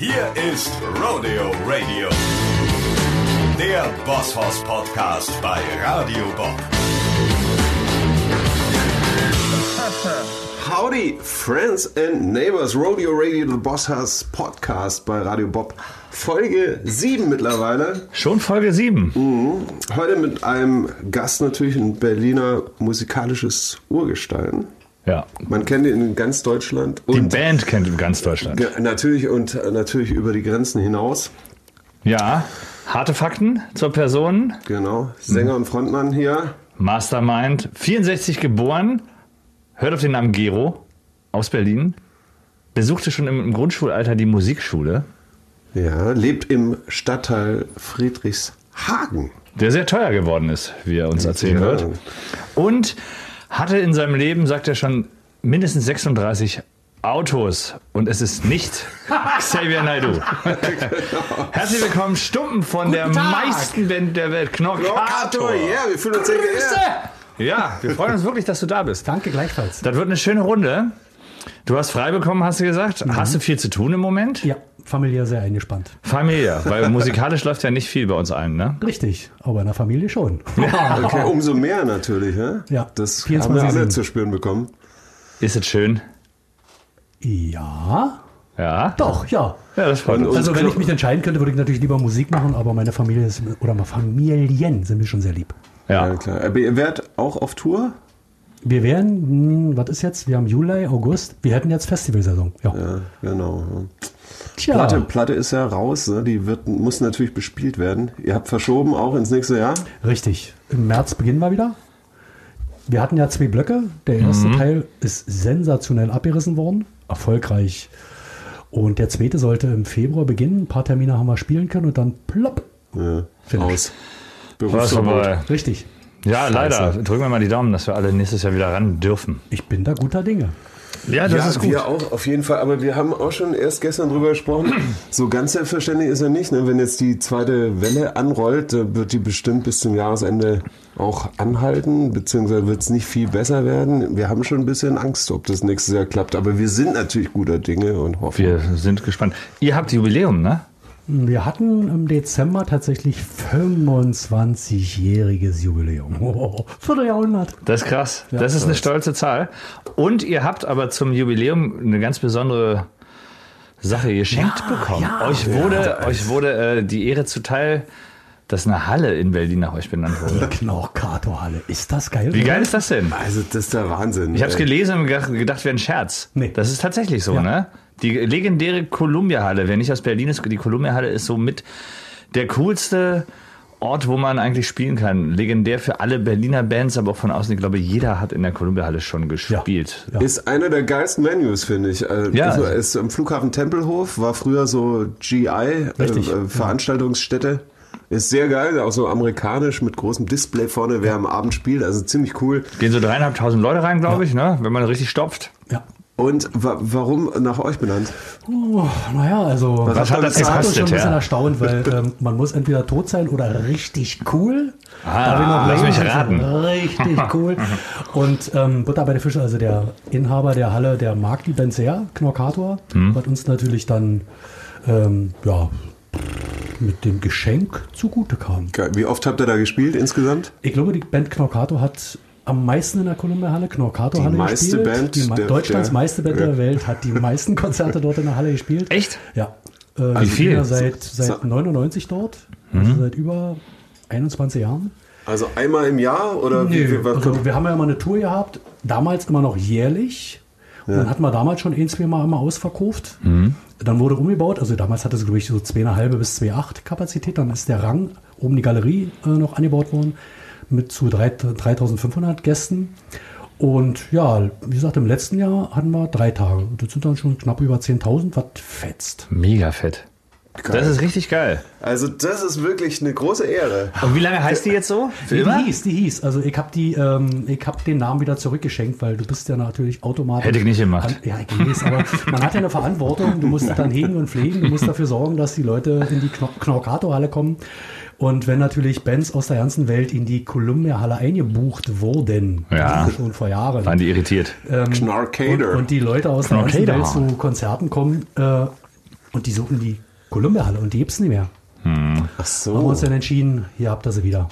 Hier ist Rodeo Radio, der Bosshaus Podcast bei Radio Bob. Howdy, Friends and Neighbors, Rodeo Radio, The Boss House Podcast bei Radio Bob. Folge 7 mittlerweile. Schon Folge 7. Heute mit einem Gast natürlich ein Berliner musikalisches Urgestein. Ja. Man kennt ihn in ganz Deutschland. Die Und Band kennt in ganz Deutschland. natürlich und äh, natürlich über die Grenzen hinaus. Ja. Harte Fakten zur Person. Genau. Sänger und Frontmann hier. Mastermind. 64 geboren. Hört auf den Namen Gero. Aus Berlin. Besuchte schon im, im Grundschulalter die Musikschule. Ja, lebt im Stadtteil Friedrichshagen. Der sehr teuer geworden ist, wie er uns erzählen Ja. wird. Und hatte in seinem Leben, sagt er schon, mindestens 36 Autos. Und es ist nicht Xavier Naidoo. Herzlich willkommen, Stumpen von der Tag. meisten Band der Welt, Knorkator. ja, wir fühlen uns sehr geehrt. Ja, wir freuen uns wirklich, dass du da bist. Danke gleichfalls. Das wird eine schöne Runde. Du hast frei bekommen, hast du gesagt. Mhm. Hast du viel zu tun im Moment? Ja, familiär sehr eingespannt. Familie, weil musikalisch läuft ja nicht viel bei uns ein, ne? Richtig, aber in der Familie schon. Okay, umso mehr natürlich, ja? Ja, Das haben wir alle 24/7. zu spüren bekommen. Ist es schön? Ja, Ja. doch, ja. Ja, das freut uns. Also wenn ich mich entscheiden könnte, würde ich natürlich lieber Musik machen, aber meine Familie ist, oder meine Familien sind mir schon sehr lieb. Ja, Ja. klar. Aber ihr werdet auch auf Tour? Wir wären, hm, was ist jetzt? Wir haben Juli, August. Wir hätten jetzt Festivalsaison. Ja. Ja, genau. Ja. Tja, Platte, Platte ist ja raus, ne? die wird, muss natürlich bespielt werden. Ihr habt verschoben auch ins nächste Jahr. richtig. Im März beginnen wir wieder. Wir hatten ja zwei Blöcke. Der erste Mhm. Teil ist sensationell abgerissen worden. Erfolgreich. Und der zweite sollte im Februar beginnen. Ein paar Termine haben wir spielen können und dann plopp. Ja, aus. Berufsverbot. Richtig. Ja, leider. Drücken wir mal die Daumen, dass wir alle nächstes Jahr wieder ran dürfen. Ich bin da guter Dinge. Ja, das ja, ist gut. wir auch, auf jeden Fall. Aber wir haben auch schon erst gestern drüber gesprochen. So ganz selbstverständlich ist er nicht. Ne? Wenn jetzt die zweite Welle anrollt, dann wird die bestimmt bis zum Jahresende auch anhalten, beziehungsweise wird es nicht viel besser werden. Wir haben schon ein bisschen Angst, ob das nächstes Jahr klappt. Aber wir sind natürlich guter Dinge und hoffen. Wir sind gespannt. Ihr habt Jubiläum, ne? Wir hatten im Dezember tatsächlich 25-jähriges Jubiläum. Oh, Vierteljahrhundert. Das ist krass. das ist eine stolze Zahl. Und ihr habt aber zum Jubiläum eine ganz besondere Sache geschenkt bekommen. euch wurde, euch wurde äh, die Ehre zuteil, dass eine Halle in Berlin nach euch benannt wurde. Knorkatorhalle. Ist das geil? Wie geil ist das denn? Also das ist der Wahnsinn. Ich habe es gelesen und gedacht, gedacht wäre ein Scherz. Nee. Das ist tatsächlich so, Ja. ne? Die legendäre Columbia-Halle, wer nicht aus Berlin ist, die Columbia-Halle ist so mit der coolste Ort, wo man eigentlich spielen kann. Legendär für alle Berliner Bands, aber auch von außen. Ich glaube, jeder hat in der Columbia-Halle schon gespielt. Ja. Ist einer der geilsten Menus, finde ich. Äh, Ja. Also ist am Flughafen Tempelhof, war früher so GI, äh, äh, Veranstaltungsstätte. Ist sehr geil, auch so amerikanisch mit großem Display vorne, wer am Abend spielt. Also ziemlich cool. Gehen so dreieinhalbtausend Leute rein, glaube ich, ne? Wenn man richtig stopft. Ja. Und wa warum nach euch benannt? Oh, naja, also Was hat das das hat uns schon gekostet, ein bisschen ja? erstaunt, weil ähm, man muss entweder tot sein oder richtig cool. Ah, lass mich raten. Richtig cool. Und ähm, Butter bei der Fische, also der Inhaber der Halle, der mag die Band sehr, Knorkator, Hm. hat uns natürlich dann ähm, ja, mit dem Geschenk zugute kam. Wie oft habt ihr da gespielt insgesamt? Ich glaube, die Band Knorkator hat am meisten in der Columbia-Halle, Knorkator-Halle Die meiste gespielt. Band die, der- Deutschlands der- meiste Band ja. der Welt hat die meisten Konzerte dort in der Halle gespielt. Echt? Ja. Äh, Wie sind viel? ja seit, seit 99 dort, Mhm. also seit über 21 Jahren. Also einmal im Jahr oder wie, Nee, wie was also wir haben ja immer eine Tour gehabt, damals immer noch jährlich. Und dann hatten wir damals schon ein, zwei Mal immer ausverkauft. Mhm. Dann wurde umgebaut, also damals hatte es, glaube ich, so 2,5 bis 2,8 Kapazität. Dann ist der Rang oben die Galerie äh, noch angebaut worden mit zu 3, 3500 Gästen. Und ja, wie gesagt, im letzten Jahr hatten wir drei Tage. Das sind dann schon knapp über 10.000, was fetzt. Mega fett. Das ist richtig geil. Also das ist wirklich eine große Ehre. Und wie lange heißt die jetzt so? Für Die, die hieß, die hieß. Also ich habe die, ähm, ich habe den Namen wieder zurückgeschenkt, weil du bist ja natürlich automatisch. Hätte ich nicht gemacht. An, ja, ich weiß, aber man hat ja eine Verantwortung. Du musst dann hegen und pflegen. Du musst dafür sorgen, dass die Leute in die Kno Knorkator-Halle kommen. Und wenn natürlich Bands aus der ganzen Welt in die Columbia-Halle eingebucht wurden, Ja. schon vor Jahren, Waren die irritiert? ähm, Knarkader. und, und die Leute aus der ganzen. Welt zu Konzerten kommen, äh, Und die suchen die Columbia-Halle und die gibt's nicht mehr. Ach Haben wir so. uns dann entschieden, hier habt ihr sie wieder.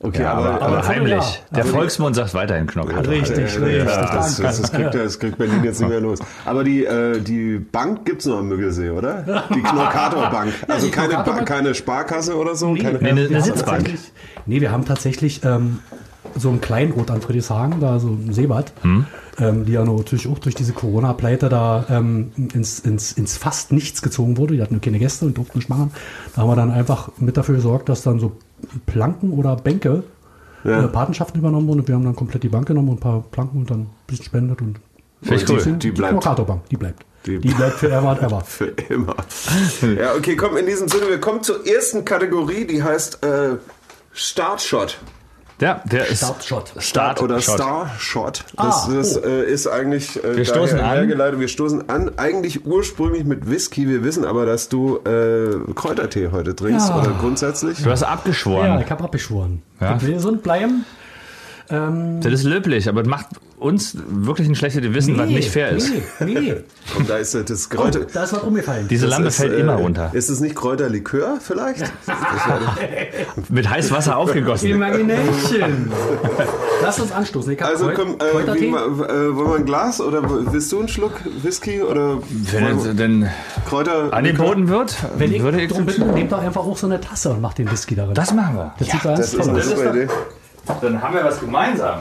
Okay, Ja, aber, aber, aber heimlich. ja. Der Volksmund sagt weiterhin Knockout. Richtig, Ja, richtig. ja, das, das, das, kriegt, das kriegt Berlin jetzt nicht mehr los. Aber die, äh, die Bank gibt's noch am Müggelsee, oder? Die Knorkator Bank. Also die keine, Ba- keine Sparkasse oder so? Nee, keine, Nee, eine- eine Sitzbank. Nee, wir haben tatsächlich ähm, so einen Kleinod an Friedrichshagen, da so ein Seebad, Hm. ähm, die ja natürlich auch durch diese Corona-Pleite da ähm, ins, ins, ins fast nichts gezogen wurde. Die hatten nur keine Gäste und durften nicht machen. Da haben wir dann einfach mit dafür gesorgt, dass dann so Planken oder Bänke Ja. äh, Patenschaften übernommen wurden. Und wir haben dann komplett die Bank genommen und ein paar Planken und dann ein bisschen spendet und Finde ich Und cool. die- die bleibt. Knorkator-Bank, die bleibt. Die- Die, bleibt für ever and ever. Für immer. Ja, okay, komm, in diesem Sinne, wir kommen zur ersten Kategorie, die heißt äh, Startshot. Ja, der ist Startshot. Start oder Shot. Starshot. Das, Ah, das oh. äh, ist eigentlich äh, Wir stoßen an. hergeleitet. Wir stoßen an, eigentlich ursprünglich mit Whisky. Wir wissen aber, dass du äh, Kräutertee heute trinkst Ja. oder grundsätzlich. Du hast Ja, abgeschworen. ich habe abgeschworen. Ja. Ich will gesund bleiben. Ähm, Das ist löblich, aber macht uns wirklich ein schlechtes Gewissen, was nicht fair ist. Nee, nee. Und da ist das Oh, Kräuter. da ist was umgefallen. Diese das Lampe ist, fällt äh, immer runter. Ist es nicht Kräuterlikör vielleicht? Mit heißem Wasser aufgegossen. Imagination. Lass uns anstoßen. Also komm, äh, wie, äh, wollen wir ein Glas oder willst du einen Schluck Whisky oder Wenn es denn Kräuter? angeboten wird, Wenn ich würde ich drum bitte, nehmt doch einfach auch so eine Tasse und macht den Whisky darin. Das machen wir. das sieht ganz Das ist eine aus. super Idee. Dann haben wir was gemeinsam.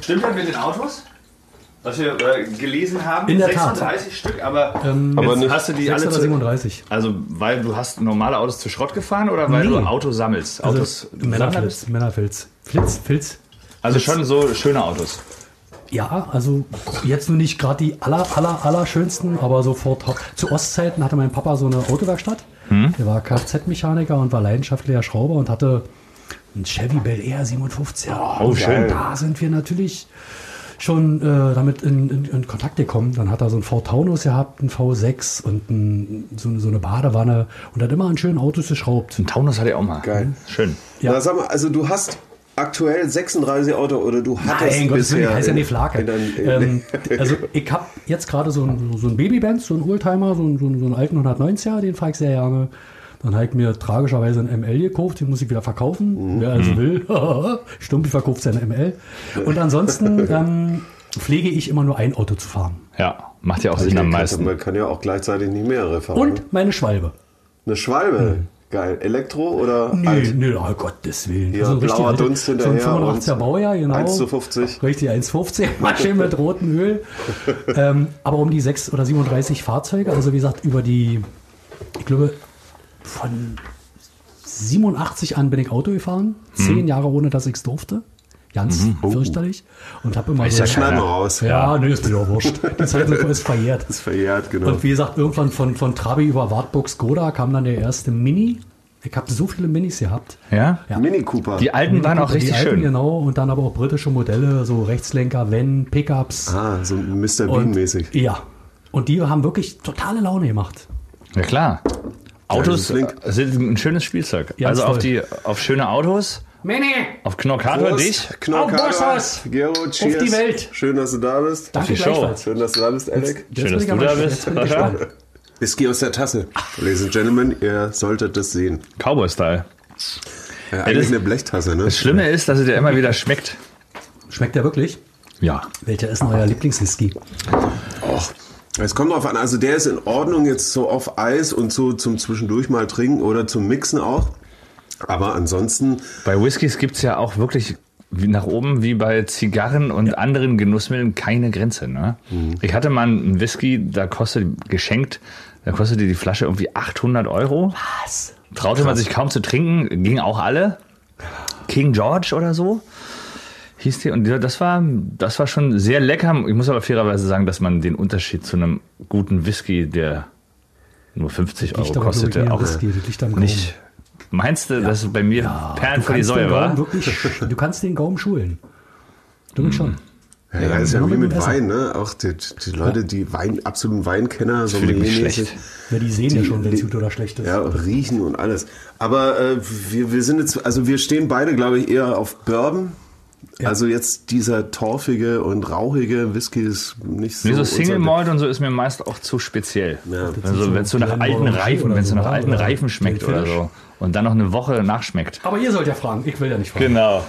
Stimmt das mit den Autos? Was wir äh, gelesen haben? In der Tat. 36 Stück, aber, Ähm, Aber nicht hast du die alle zu, 637. Also, weil du hast normale Autos zu Schrott gefahren oder weil Nee. du Autos sammelst? Autos Also, Männerfilz. Männerfilz. Flitz, Filz. Also schon so schöne Autos. Ja, also jetzt nur nicht gerade die aller, aller, aller schönsten, aber sofort zu Ostzeiten hatte mein Papa so eine Autowerkstatt. Hm? Der war Kfz-Mechaniker und war leidenschaftlicher Schrauber und hatte einen Chevy Bel Air 57. Oh, schön. Da sind wir natürlich schon äh, damit in, in, in Kontakt gekommen. Dann hat er so einen Ford Taunus gehabt, einen V6 und ein, so, so eine Badewanne und hat immer an schönen Autos geschraubt. Ein Taunus hatte ich auch mal. Geil. Schön. Ja. Na, sag mal, also du hast aktuell 36 Auto oder du hattest Nein, Gottes Willen, bisher heißt ja in- nicht Flake. ähm, also ich habe jetzt gerade so ein, so ein Babybenz, so einen Oldtimer, so einen, so so einen alten 190er, den fahre ich sehr gerne. Dann habe ich mir tragischerweise einen ML gekauft, den muss ich wieder verkaufen. Mhm. Wer also will, Stumpi verkauft seine ML. Und ansonsten ähm, pflege ich immer nur ein Auto zu fahren. Ja, macht ja auch Sinn am meisten. Man kann ja auch gleichzeitig nicht mehrere fahren. Und meine Schwalbe. Eine Schwalbe. Geil. Elektro oder Nö, alt? nö, oh Gottes Willen. Ja, So ein richtig blauer alte- Dunst So ein hinterher 85er und Baujahr, genau. 1 zu 50. Richtig, 1,50. Masche mit rotem Öl. ähm, aber um die 6 oder 37 Fahrzeuge, also wie gesagt, über die, ich glaube, von 87 an bin ich Auto gefahren. Mhm. Zehn Jahre ohne, dass ich es durfte. Ganz fürchterlich. Und habe immer Ist so. ja wir keiner. raus. ja, nö, ist mir doch wurscht. Die Zeit ist verjährt. Das ist verjährt, genau. Und wie gesagt, irgendwann von, von Trabi über Wartburg Skoda kam dann der erste Mini. Ich habe so viele Minis gehabt. Ja? Ja. Mini Cooper. Die alten waren auch Die richtig alten, schön. Genau, und dann aber auch britische Modelle, so Rechtslenker, Van, Pickups. ah, so Mr. Bean-mäßig. Ja. Und die haben wirklich totale Laune gemacht. Ja klar. Autos das sind ein schönes Spielzeug. Ja, also auf, die, auf schöne Autos, Mini! auf Knorkator, dich. Auf Bosshaus. Gero, cheers. die Welt. Schön, dass du da bist. Danke die Show. Schön, dass du da bist, Alec. Jetzt Schön, dass du da bist, Sascha. Whisky aus der Tasse. Ladies and Gentlemen, ihr solltet das sehen. Cowboy-Style. Ja, eigentlich das- eine Blechtasse, ne? Das Schlimme ist, dass es dir immer wieder schmeckt. Schmeckt der wirklich? Ja. Welcher ist denn euer Lieblingswhisky? Es kommt drauf an, also der ist in Ordnung jetzt so auf Eis und so zum Zwischendurch mal trinken oder zum Mixen auch. Aber ansonsten, Bei Whiskys gibt es ja auch wirklich nach oben wie bei Zigarren und anderen Genussmitteln keine Grenze. Ne? Ich hatte mal einen Whisky, da kostet geschenkt, da kostete die Flasche irgendwie 800 Euro. Was? Traute man sich kaum zu trinken, ging auch alle. King George oder so hieß die. Und das war, das war schon sehr lecker. Ich muss aber fairerweise sagen, dass man den Unterschied zu einem guten Whisky, der nur 50 Euro kostete, auch Whisky, nicht. Meinst du, dass es bei mir Perlen Du vor die kannst, den Säue war? Wirklich, du kannst den Gaumen schulen. Du mich schon. ja, das ist ja wie mit Wein, ne? Auch die, die Leute, die Wein, absoluten Weinkenner, so schlecht. Ja, die sehen ja Die- schon, wenn es gut oder schlecht ist. Ja, riechen und alles. Aber äh, wir, wir sind jetzt, also wir stehen beide, glaube ich, eher auf Bourbon. Also jetzt dieser torfige und rauchige Whisky ist nicht so. Nee, so Single. Malt und so ist mir meist auch zu speziell. Ja. Also wenn es so nach alten Reifen, wenn es so nach alten Reifen schmeckt oder so und dann noch eine Woche nachschmeckt. Aber ihr sollt ja fragen, ich will ja nicht fragen. Genau.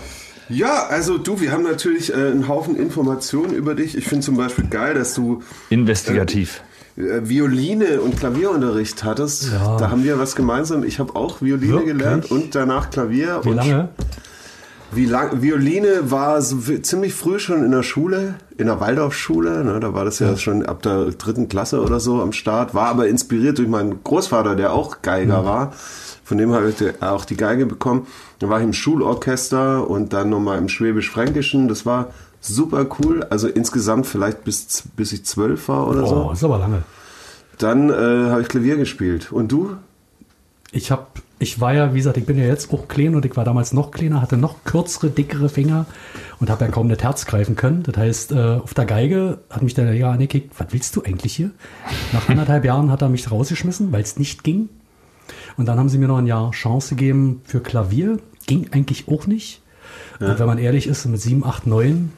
Ja, also du, wir haben natürlich äh, einen Haufen Informationen über dich. Ich finde zum Beispiel geil, dass du Investigativ. äh, Violine und Klavierunterricht hattest. Ja. Da haben wir was gemeinsam. Ich habe auch Violine Wirklich? gelernt und danach Klavier. Wie und lange? Wie lang, Violine war so ziemlich früh schon in der Schule, in der Waldorfschule. Ne, da war das ja schon ab der dritten Klasse oder so am Start. War aber inspiriert durch meinen Großvater, der auch Geiger war. Von dem habe ich auch die Geige bekommen. Dann war ich im Schulorchester und dann nochmal im Schwäbisch-Fränkischen. Das war super cool. Also insgesamt vielleicht bis, bis ich zwölf war oder Oh, so. ist aber lange. Dann äh, habe ich Klavier gespielt. Und du? Ich habe, ich war ja, wie gesagt, ich bin ja jetzt auch klein und ich war damals noch kleiner, hatte noch kürzere, dickere Finger und habe ja kaum das Herz greifen können. Das heißt, äh, auf der Geige hat mich der Lehrer angekickt, was willst du eigentlich hier? Nach anderthalb Jahren hat er mich rausgeschmissen, weil es nicht ging. Und dann haben sie mir noch ein Jahr Chance gegeben für Klavier. Ging eigentlich auch nicht. Und wenn man ehrlich ist, mit 7, 8, 9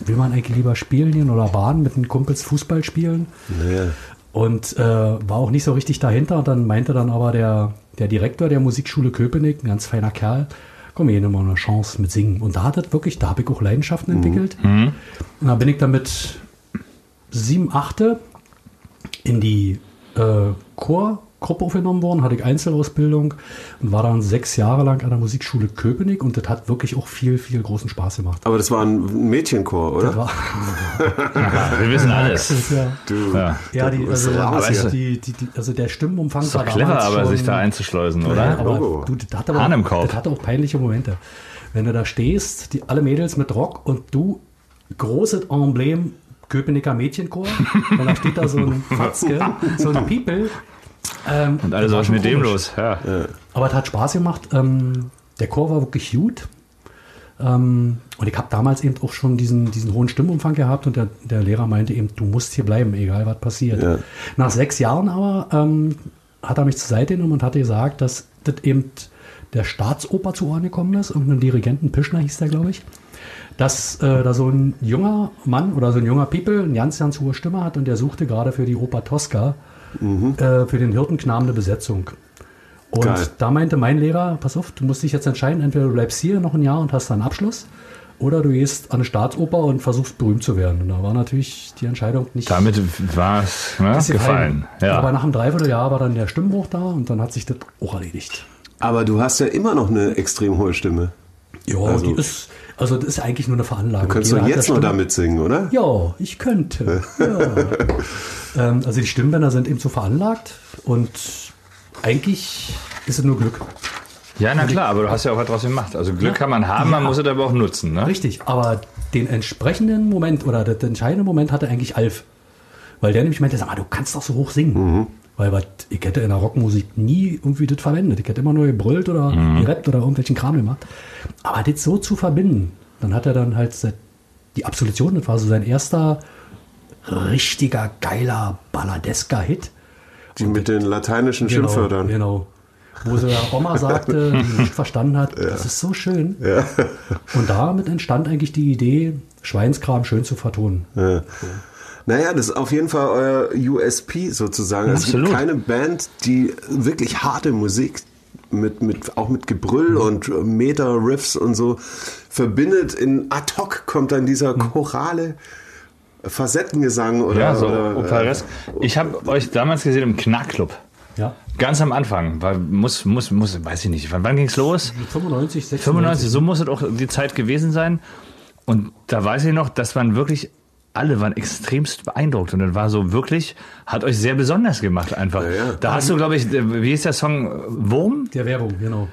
will man eigentlich lieber spielen gehen oder Bahn mit den Kumpels Fußball spielen. Naja. Und äh, war auch nicht so richtig dahinter. Und dann meinte dann aber der, der Direktor der Musikschule Köpenick, ein ganz feiner Kerl, komm, hier nimm mal eine Chance mit Singen. Und da hat das wirklich, da habe ich auch Leidenschaften entwickelt. Und da bin ich dann mit sieben, achte in die äh, Chorgruppe aufgenommen worden, hatte ich Einzelausbildung und war dann sechs Jahre lang an der Musikschule Köpenick und das hat wirklich auch viel, viel großen Spaß gemacht. Aber das war ein Mädchenchor, oder? Das war, Wir wissen alles. das ist ja, Ja. ja, die, also, raus die, die, die, also der Stimmenumfang Ist doch war clever, damals aber schon, sich da einzuschleusen, Ja, oder? aber Logo. du, das, hat aber, das hatte auch peinliche Momente. Wenn du da stehst, die, alle Mädels mit Rock und du, großes Emblem, Köpenicker Mädchenchor, und da steht da so ein Fatzke, so ein People. Ähm, Und alle das so, war was schon mit dem los? Ja. Aber es hat Spaß gemacht. Ähm, der Chor war wirklich gut. Ähm, und ich habe damals eben auch schon diesen, diesen hohen Stimmumfang gehabt und der, der Lehrer meinte eben, du musst hier bleiben, egal was passiert. Ja. Nach sechs Jahren aber ähm, hat er mich zur Seite genommen und hat gesagt, dass das eben der Staatsoper zu Ohren gekommen ist, irgendein Dirigenten, Pischner hieß der, glaube ich, dass äh, da so ein junger Mann oder so ein junger People eine ganz, ganz hohe Stimme hat und der suchte gerade für die Oper Tosca äh, für den Hirtenknaben eine Besetzung. Und Geil. da meinte mein Lehrer, pass auf, du musst dich jetzt entscheiden, entweder du bleibst hier noch ein Jahr und hast dann einen Abschluss oder du gehst an eine Staatsoper und versuchst berühmt zu werden. Und da war natürlich die Entscheidung nicht Damit war es ne, gefallen. Ja. Aber nach einem Dreivierteljahr war dann der Stimmbruch da und dann hat sich das auch erledigt. Aber du hast ja immer noch eine extrem hohe Stimme. Ja, Also- die ist, also das ist eigentlich nur eine Veranlagung. Du könntest hat jetzt noch damit singen, oder? Ja, ich könnte. Ja. ähm, also die Stimmbänder sind eben so veranlagt und eigentlich ist es nur Glück. ja, na klar, aber du hast ja auch was draus gemacht. Also Glück kann man haben, man Ja. muss es aber auch nutzen. Ne? Richtig, aber den entsprechenden Moment oder den entscheidenden Moment hatte eigentlich Alf. Weil der nämlich meinte, sag mal, du kannst doch so hoch singen. Weil was, ich hätte in der Rockmusik nie irgendwie das verwendet. Ich hätte immer nur gebrüllt oder gerappt oder irgendwelchen Kram gemacht. Aber das so zu verbinden, dann hat er dann halt die Absolution, das war so sein erster richtiger, geiler, balladesker Hit. Die mit den lateinischen Schimpfwörtern. Genau. Wo sie der Oma sagte, die nicht verstanden hat, das ist so schön. Und damit entstand eigentlich die Idee, Schweinskram schön zu vertonen. Ja. Naja, das ist auf jeden Fall euer USP sozusagen. Es gibt Absolut. keine Band, die wirklich harte Musik mit, mit, auch mit Gebrüll und Meta-Riffs und so verbindet. In ad hoc kommt dann dieser chorale Facettengesang oder, Ja, so oder operesk. Ich habe euch damals gesehen im Knackclub. Ja. Ganz am Anfang. War, muss, muss, muss, weiß ich nicht. Wann, wann ging's los? 95, 96. 95, so muss es auch die Zeit gewesen sein. Und da weiß ich noch, dass man wirklich, alle waren extremst beeindruckt. Und das war so wirklich, hat euch sehr besonders gemacht einfach. Ja, ja. Da hast du, glaube ich, wie ist der Song? Wurm? Der Werbung, genau.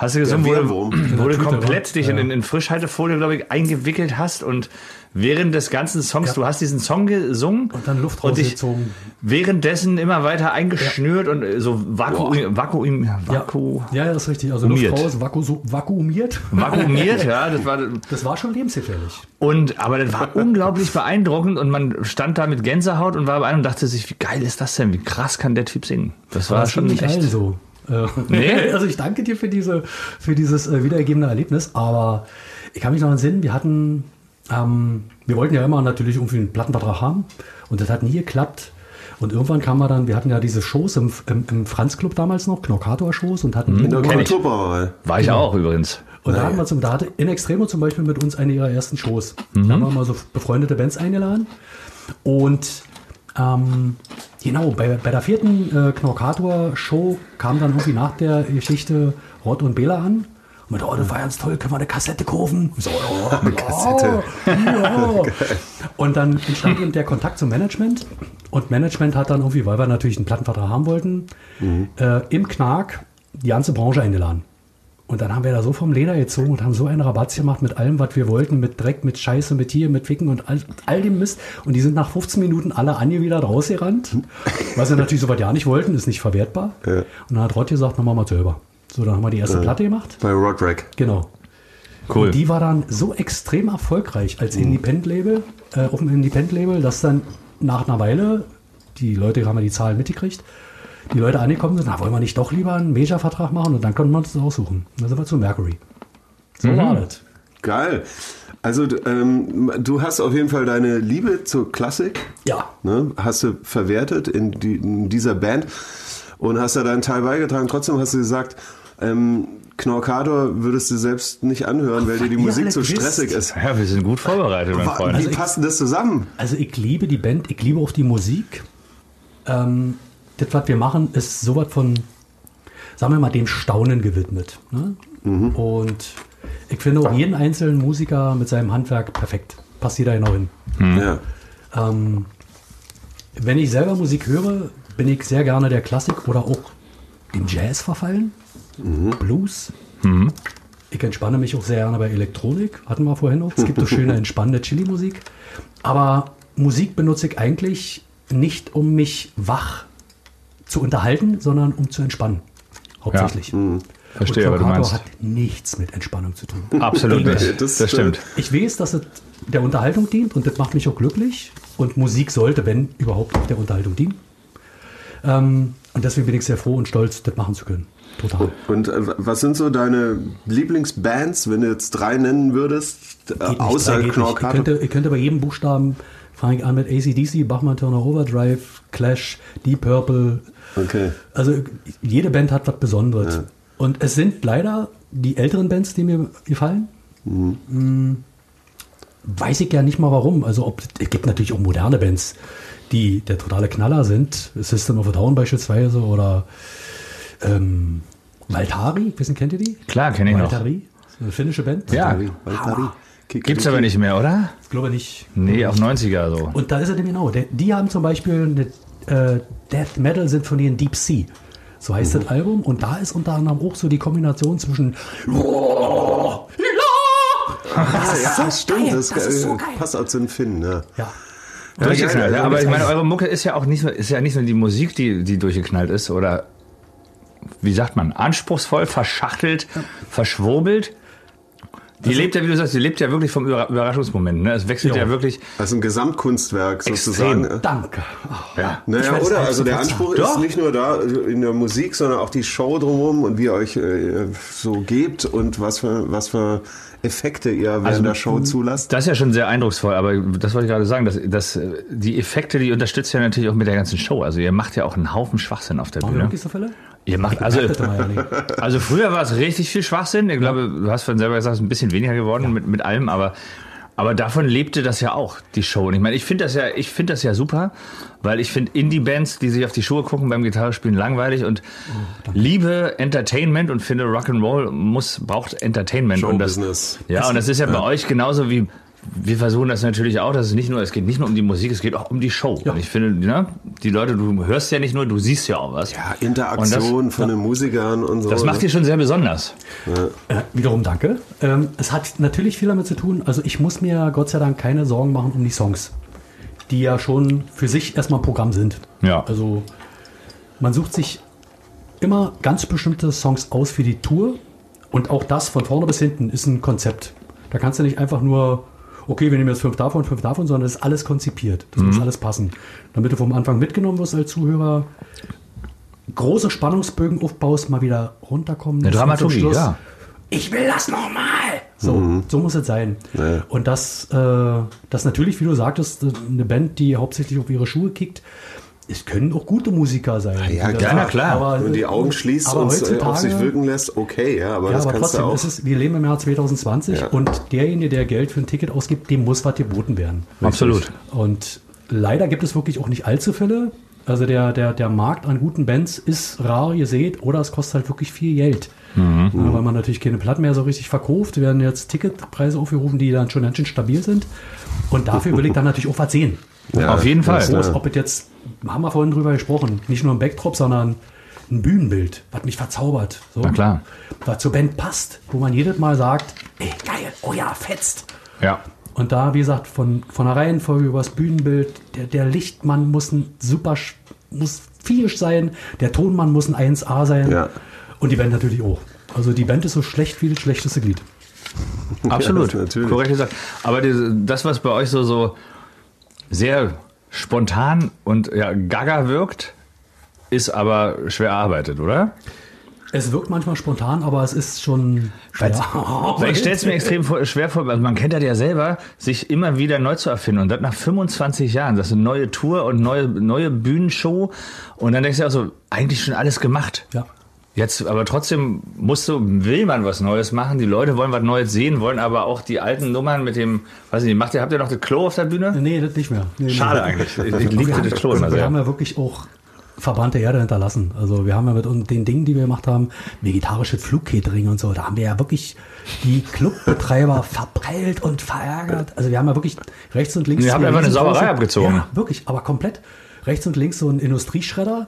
Hast du gesungen, wo, wo du komplett dich in, Ja. in, in Frischhaltefolie, glaube ich, eingewickelt hast und während des ganzen Songs, Ja. du hast diesen Song gesungen Und dann Luft und dich rausgezogen. währenddessen immer weiter eingeschnürt und so vakuum, vakuum, Ja. vaku, ja, ja, das ist richtig. Also Umiert. Luft raus, vaku, so, vakuumiert. vakuumiert, ja, das war, Das war schon lebensgefährlich. und, aber das war unglaublich beeindruckend und man stand da mit Gänsehaut und war bei einem und dachte sich, wie geil ist das denn? Wie krass kann der Typ singen? Das war, War schon nicht echt. so. Äh, Nee? Also ich danke dir für, diese, für dieses äh, wiedergegebene Erlebnis, aber Ich kann mich noch entsinnen, wir hatten, ähm, wir wollten ja immer natürlich irgendwie einen Plattenvertrag haben und das hat nie geklappt. Und irgendwann kam man dann, wir hatten ja diese Shows im, im, im Franz-Club damals noch, Knorkator-Shows und hatten In der Kenn ich. Kulturbrauerei. War ich auch übrigens. Und da hatten wir zum, da hatte In Extremo zum Beispiel mit uns eine ihrer ersten Shows. Da haben wir mal so befreundete Bands eingeladen. Und ähm, genau, bei, bei der vierten äh, Knorkator-Show kam dann irgendwie nach der Geschichte Rott und Bela an. Und mit, oh, das war ganz toll, können wir eine Kassette kaufen? So, oh, eine Kassette. ja. Und dann entstand eben der Kontakt zum Management. Und Management hat dann irgendwie, weil wir natürlich einen Plattenvertrag haben wollten, äh, im Knark die ganze Branche eingeladen. Und dann haben wir da so vom Leder gezogen und haben so einen Rabatz gemacht mit allem, was wir wollten, mit Dreck, mit Scheiße, mit hier, mit Ficken und all, all dem Mist. Und die sind nach 15 Minuten alle angewidert rausgerannt. Was sie natürlich so weit ja nicht wollten, ist nicht verwertbar. Ja. Und dann hat Rott gesagt, machen wir mal selber. So, dann haben wir die erste Platte gemacht. Bei Rodrack. Genau. Cool. Und die war dann so extrem erfolgreich als Independent-Label, äh, auf dem Independent-Label, dass dann nach einer Weile, die Leute haben ja die Zahlen mitgekriegt, die Leute angekommen sind, na, wollen wir nicht doch lieber einen Major-Vertrag machen und dann konnte man das aussuchen. Und dann sind wir zu Mercury. So war das. Geil. Also du, ähm, du hast auf jeden Fall deine Liebe zur Klassik, Ja. ne, hast du verwertet in, die, in dieser Band und hast da deinen Teil beigetragen. Trotzdem hast du gesagt, ähm, Knorkator würdest du selbst nicht anhören, weil dir die Musik zu wisst. stressig ist. Ja, wir sind gut vorbereitet, mein Freund. Wie passt denn das zusammen? Also ich liebe die Band, ich liebe auch die Musik. Ähm, das, was wir machen, ist sowas von, sagen wir mal, dem Staunen gewidmet. Ne? Und ich finde auch jeden einzelnen Musiker mit seinem Handwerk perfekt. Passt jeder genau hin. Ja. Ähm, wenn ich selber Musik höre, bin ich sehr gerne der Klassik oder auch dem Jazz verfallen. Blues. Ich entspanne mich auch sehr gerne bei Elektronik. Hatten wir vorhin noch. Es gibt so schöne, entspannende Chili-Musik. Aber Musik benutze ich eigentlich nicht, um mich wach zu unterhalten, sondern um zu entspannen. Hauptsächlich. Verstehe, Und was du Knorkator meinst. hat nichts mit Entspannung zu tun. Absolut Das nicht. Das, stimmt. stimmt. Ich weiß, dass es der Unterhaltung dient und das macht mich auch glücklich. Und Musik sollte, wenn überhaupt, auch der Unterhaltung dienen. Ähm, und deswegen bin ich sehr froh und stolz, das machen zu können. Total. Und äh, was sind so deine Lieblingsbands, wenn du jetzt drei nennen würdest, äh, außer ich, Knorkator? könnte, ich könnte bei jedem Buchstaben fange ich an mit ACDC, Bachmann Turner Overdrive, Clash, Deep Purple. Okay. Also jede Band hat was Besonderes. Und es sind leider die älteren Bands, die mir gefallen. Mm, Weiß ich ja nicht mal warum. Also ob, es gibt natürlich auch moderne Bands, die der totale Knaller sind. System of a Down beispielsweise oder ähm, Valtari, wissen, kennt ihr die? Klar, kenne ich noch. Valtari, eine finnische Band. Ja. Valtteri, Valtteri. Kiki- Gibt's aber nicht mehr, oder? Ich glaube nicht. Nee, auf 90er so. Und da ist er denn genau. Die haben zum Beispiel eine äh, Death Metal Sinfonie in Deep Sea. So heißt das Album. Und da ist unter anderem auch so die Kombination zwischen. Ah, ja, stimmt. geil. Das, Das ist so äh, geil. passt auch zu den Finnen. Ja. Ja. Durchgeknallt, ja, ja, aber ich meine, eure Mucke ist ja auch nicht, nur- ist ja nicht nur die Musik, die, die durchgeknallt ist, oder wie sagt man, anspruchsvoll, verschachtelt, verschwurbelt. Die lebt ja, wie du sagst, die lebt ja wirklich vom Überra- Überraschungsmoment. Ne? Es wechselt Ja. ja wirklich. Also ein Gesamtkunstwerk Extrem. sozusagen. Danke. Ja. Naja, weiß oder? Also der Anspruch sagen. ist Doch. nicht nur da in der Musik, sondern auch die Show drumherum und wie ihr euch äh, so gebt und was für, was für Effekte ihr während Also, der Show zulasst. Das ist ja schon sehr eindrucksvoll, aber das wollte ich gerade sagen, dass, dass die Effekte, die unterstützt ja natürlich auch mit der ganzen Show. Also ihr macht ja auch einen Haufen Schwachsinn auf der Bühne. so Fälle? Ihr macht also, ja also früher war es richtig viel Schwachsinn. Ich glaube, du hast vorhin selber gesagt, es ist ein bisschen weniger geworden mit, mit allem, aber, aber davon lebte das ja auch, die Show. Und ich meine, ich finde das ja, ich finde das ja super, weil ich finde Indie-Bands, die sich auf die Schuhe gucken beim Gitarrespielen langweilig und liebe Entertainment und finde Rock'n'Roll muss, braucht Entertainment. Und das, Showbusiness. ja, und das ist ja bei euch genauso wie wir versuchen das natürlich auch, dass es nicht nur, es geht nicht nur um die Musik, es geht auch um die Show. Und ich finde, ne, die Leute, du hörst ja nicht nur, du siehst ja auch was. Ja, Interaktion von den Musikern und so. Das macht ihr schon sehr besonders. Äh, wiederum danke. Ähm, es hat natürlich viel damit zu tun. Also ich muss mir Gott sei Dank keine Sorgen machen um die Songs, die ja schon für sich erstmal Programm sind. Ja. Also man sucht sich immer ganz bestimmte Songs aus für die Tour und auch das von vorne bis hinten ist ein Konzept. Da kannst du nicht einfach nur, okay, wir nehmen jetzt fünf davon, fünf davon, sondern es ist alles konzipiert. Das Mhm. muss alles passen. Damit du vom Anfang mitgenommen wirst als Zuhörer, große Spannungsbögen aufbaust, mal wieder runterkommen. Eine Dramaturgie, Schluss, ja. Ich will das nochmal. So, so muss es sein. Ja. Und das, äh, das natürlich, wie du sagtest, eine Band, die hauptsächlich auf ihre Schuhe kickt, es können auch gute Musiker sein. ja, Die das- klar, na klar. Aber, Wenn man die Augen schließt aber und es äh, auf sich wirken lässt, okay, ja, aber ja, das aber kannst trotzdem, du auch. ist, wir leben im Jahr 2020 Ja. und derjenige, der Geld für ein Ticket ausgibt, dem muss was geboten werden. Absolut. Und leider gibt es wirklich auch nicht allzu Fälle. Also der, der, der Markt an guten Bands ist rar, ihr seht, oder es kostet halt wirklich viel Geld. Mhm. Ja, weil man natürlich keine Platten mehr so richtig verkauft, werden jetzt Ticketpreise aufgerufen, die dann schon ganz schön stabil sind. Und dafür will ich dann natürlich auch was sehen. Ja, Auf jeden Fall. das, Groß, ob es jetzt, haben wir vorhin drüber gesprochen, nicht nur ein Backdrop, sondern ein Bühnenbild, was mich verzaubert. So. Na klar. Was zur Band passt, wo man jedes Mal sagt, ey, geil, oh ja, fetzt. Ja. Und da, wie gesagt, von, von der Reihenfolge übers Bühnenbild, der, der Lichtmann muss ein super, muss fiesch sein, der Tonmann muss ein 1A sein Ja. und die Band natürlich auch. Also die Band ist so schlecht wie das schlechteste Glied. Absolut, Ja, natürlich. korrekt gesagt. Aber das, was bei euch so, so sehr spontan und ja, gaga wirkt, ist aber schwer erarbeitet, oder? Es wirkt manchmal spontan, aber es ist schon schwer. Weil ich stelle es mir extrem vor, schwer vor, also man kennt das ja selber, sich immer wieder neu zu erfinden und das nach 25 Jahren, das ist eine neue Tour und neue, neue Bühnenshow und dann denkst du auch so, eigentlich schon alles gemacht. Ja. Jetzt, aber trotzdem musst du, will man was Neues machen. Die Leute wollen was Neues sehen, wollen aber auch die alten Nummern mit dem, weiß nicht, macht ihr, habt ihr noch das Klo auf der Bühne? Nee, das nicht mehr. Nee, nee. Schade eigentlich. Ich, ich Wir liebte haben- das Klo immer Wir sehr. haben ja wirklich auch verbrannte Erde hinterlassen. Also wir haben ja mit den Dingen, die wir gemacht haben, vegetarisches Flugcatering und so, da haben wir ja wirklich die Clubbetreiber verprellt und verärgert. Also wir haben ja wirklich rechts und links... Habt zwei einfach eine Sauerei abgezogen. Ja, wirklich, aber komplett. Rechts und links so ein Industrieschredder.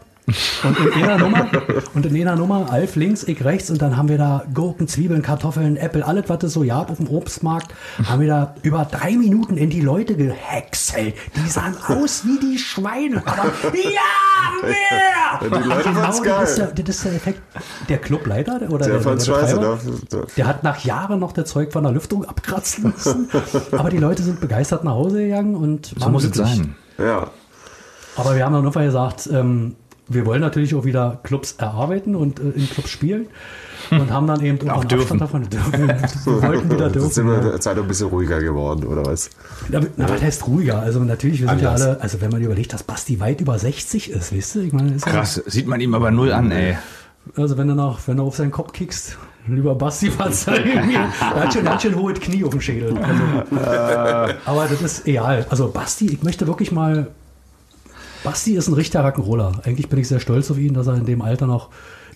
Und in einer Nummer, und in einer Nummer, Alf links, ich rechts, und dann haben wir da Gurken, Zwiebeln, Kartoffeln, Äpfel, alles, was es so gab auf dem Obstmarkt, haben wir da über drei Minuten in die Leute gehäckselt. Die sahen aus wie die Schweine. Aber ja, mehr! Die Leute Genau, Das ist, der, geil. das ist der Effekt. Der Clubleiter oder Der der, der scheiße. Da, da. der hat nach Jahren noch der Zeug von der Lüftung abkratzen müssen. Aber die Leute sind begeistert nach Hause gegangen und So muss es sein. Ja. Aber wir haben dann nochmal gesagt, ähm, wir wollen natürlich auch wieder Clubs erarbeiten und äh, in Clubs spielen. Und haben dann eben Auch dürfen. Davon dürfen. Wir wollten wieder Jetzt sind dürfen. wir ja. der Zeit ein bisschen ruhiger geworden, oder was? Na, na, was heißt ruhiger? Also natürlich, wir sind Anders. ja alle, also wenn man überlegt, dass Basti weit über 60 ist, weißt du? Ich meine, ist ja- Krass, sieht man ihm aber null an, ey. Also wenn du noch, wenn du auf seinen Kopf kickst, lieber Basti, verzeih mir. Er hat schon ganz schön hohes Knie auf dem Schädel. Also, aber das ist egal. Also Basti, ich möchte wirklich mal. Basti ist ein richtiger Rock'n'Roller. Eigentlich bin ich sehr stolz auf ihn, dass er in dem Alter noch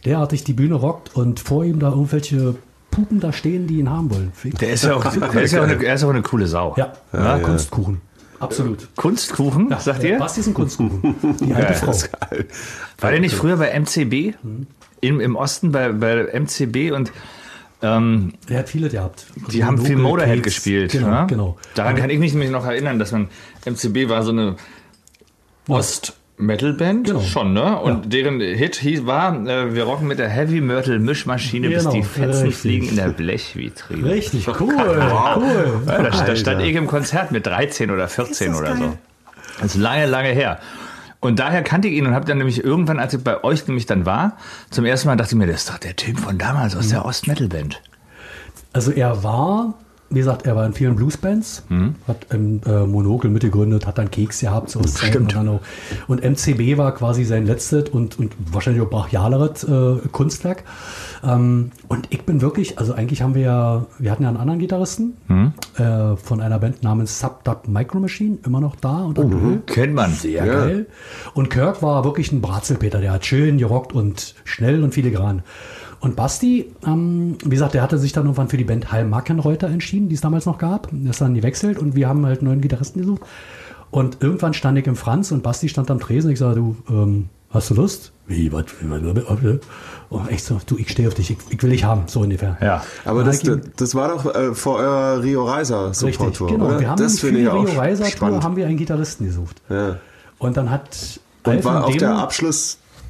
derartig die Bühne rockt und vor ihm da irgendwelche Pupen da stehen, die ihn haben wollen. Der ist ja auch, der ist ja auch eine, er ist auch eine coole Sau. Ja, Ja, Kunstkuchen. Absolut. Kunstkuchen, sagt ihr? Basti ist ein Kunstkuchen. Die alte Ja, Frau. War der nicht früher bei MCB? Im, Im Osten bei, bei MCB und ähm, Der hat viele gehabt. die haben viel Local Motorhead Kids. gespielt. Genau, ne? genau. Daran kann ich mich noch erinnern, dass man MCB war so eine Ost-Metal-Band, Genau. schon, ne? Und deren Hit hieß, war, äh, wir rocken mit der Heavy Metal Mischmaschine, bis Genau, die Fetzen richtig. fliegen in der Blechvitrine. Richtig, cool, cool. Ja, da, da stand ich im Konzert mit 13 oder 14 das oder geil. so. Das ist lange, lange her. Und daher kannte ich ihn und habe dann nämlich irgendwann, als ich bei euch nämlich dann war, zum ersten Mal dachte ich mir, das ist doch der Typ von damals aus der Ost-Metal-Band. Also er war, wie gesagt, er war in vielen Bluesbands, hat im äh, Monokel mitgegründet, hat dann Keks gehabt, so Zeiten und, und MCB war quasi sein letztes und, und wahrscheinlich auch brachialeres äh, Kunstwerk. Ähm, und ich bin wirklich, also eigentlich haben wir ja, wir hatten ja einen anderen Gitarristen äh, von einer Band namens Subdub Micro Machine, immer noch da und aktuell. Kennt man. Sehr geil. Und Kirk war wirklich ein Bratzelpeter, der hat schön gerockt und schnell und filigran. Und Basti, ähm, wie gesagt, der hatte sich dann irgendwann für die Band Hal Markenreuter entschieden, die es damals noch gab. Ist dann gewechselt und wir haben halt neuen Gitarristen gesucht. Und irgendwann stand ich im Franz und Basti stand am Tresen. Ich sage, du, ähm, hast du Lust? Wie, was? wie, was, was, was? Und ich so, du, ich stehe auf dich, ich, ich will dich haben, so ungefähr. Ja. Aber das, ihm- das war doch äh, vor eurer Rio Reiser Richtig, Support-Tour, genau. oder? Wir haben das für die auch Rio Reiser Tour spannend. haben wir einen Gitarristen gesucht. Ja. Und dann hat Und Alf war auf der Demo-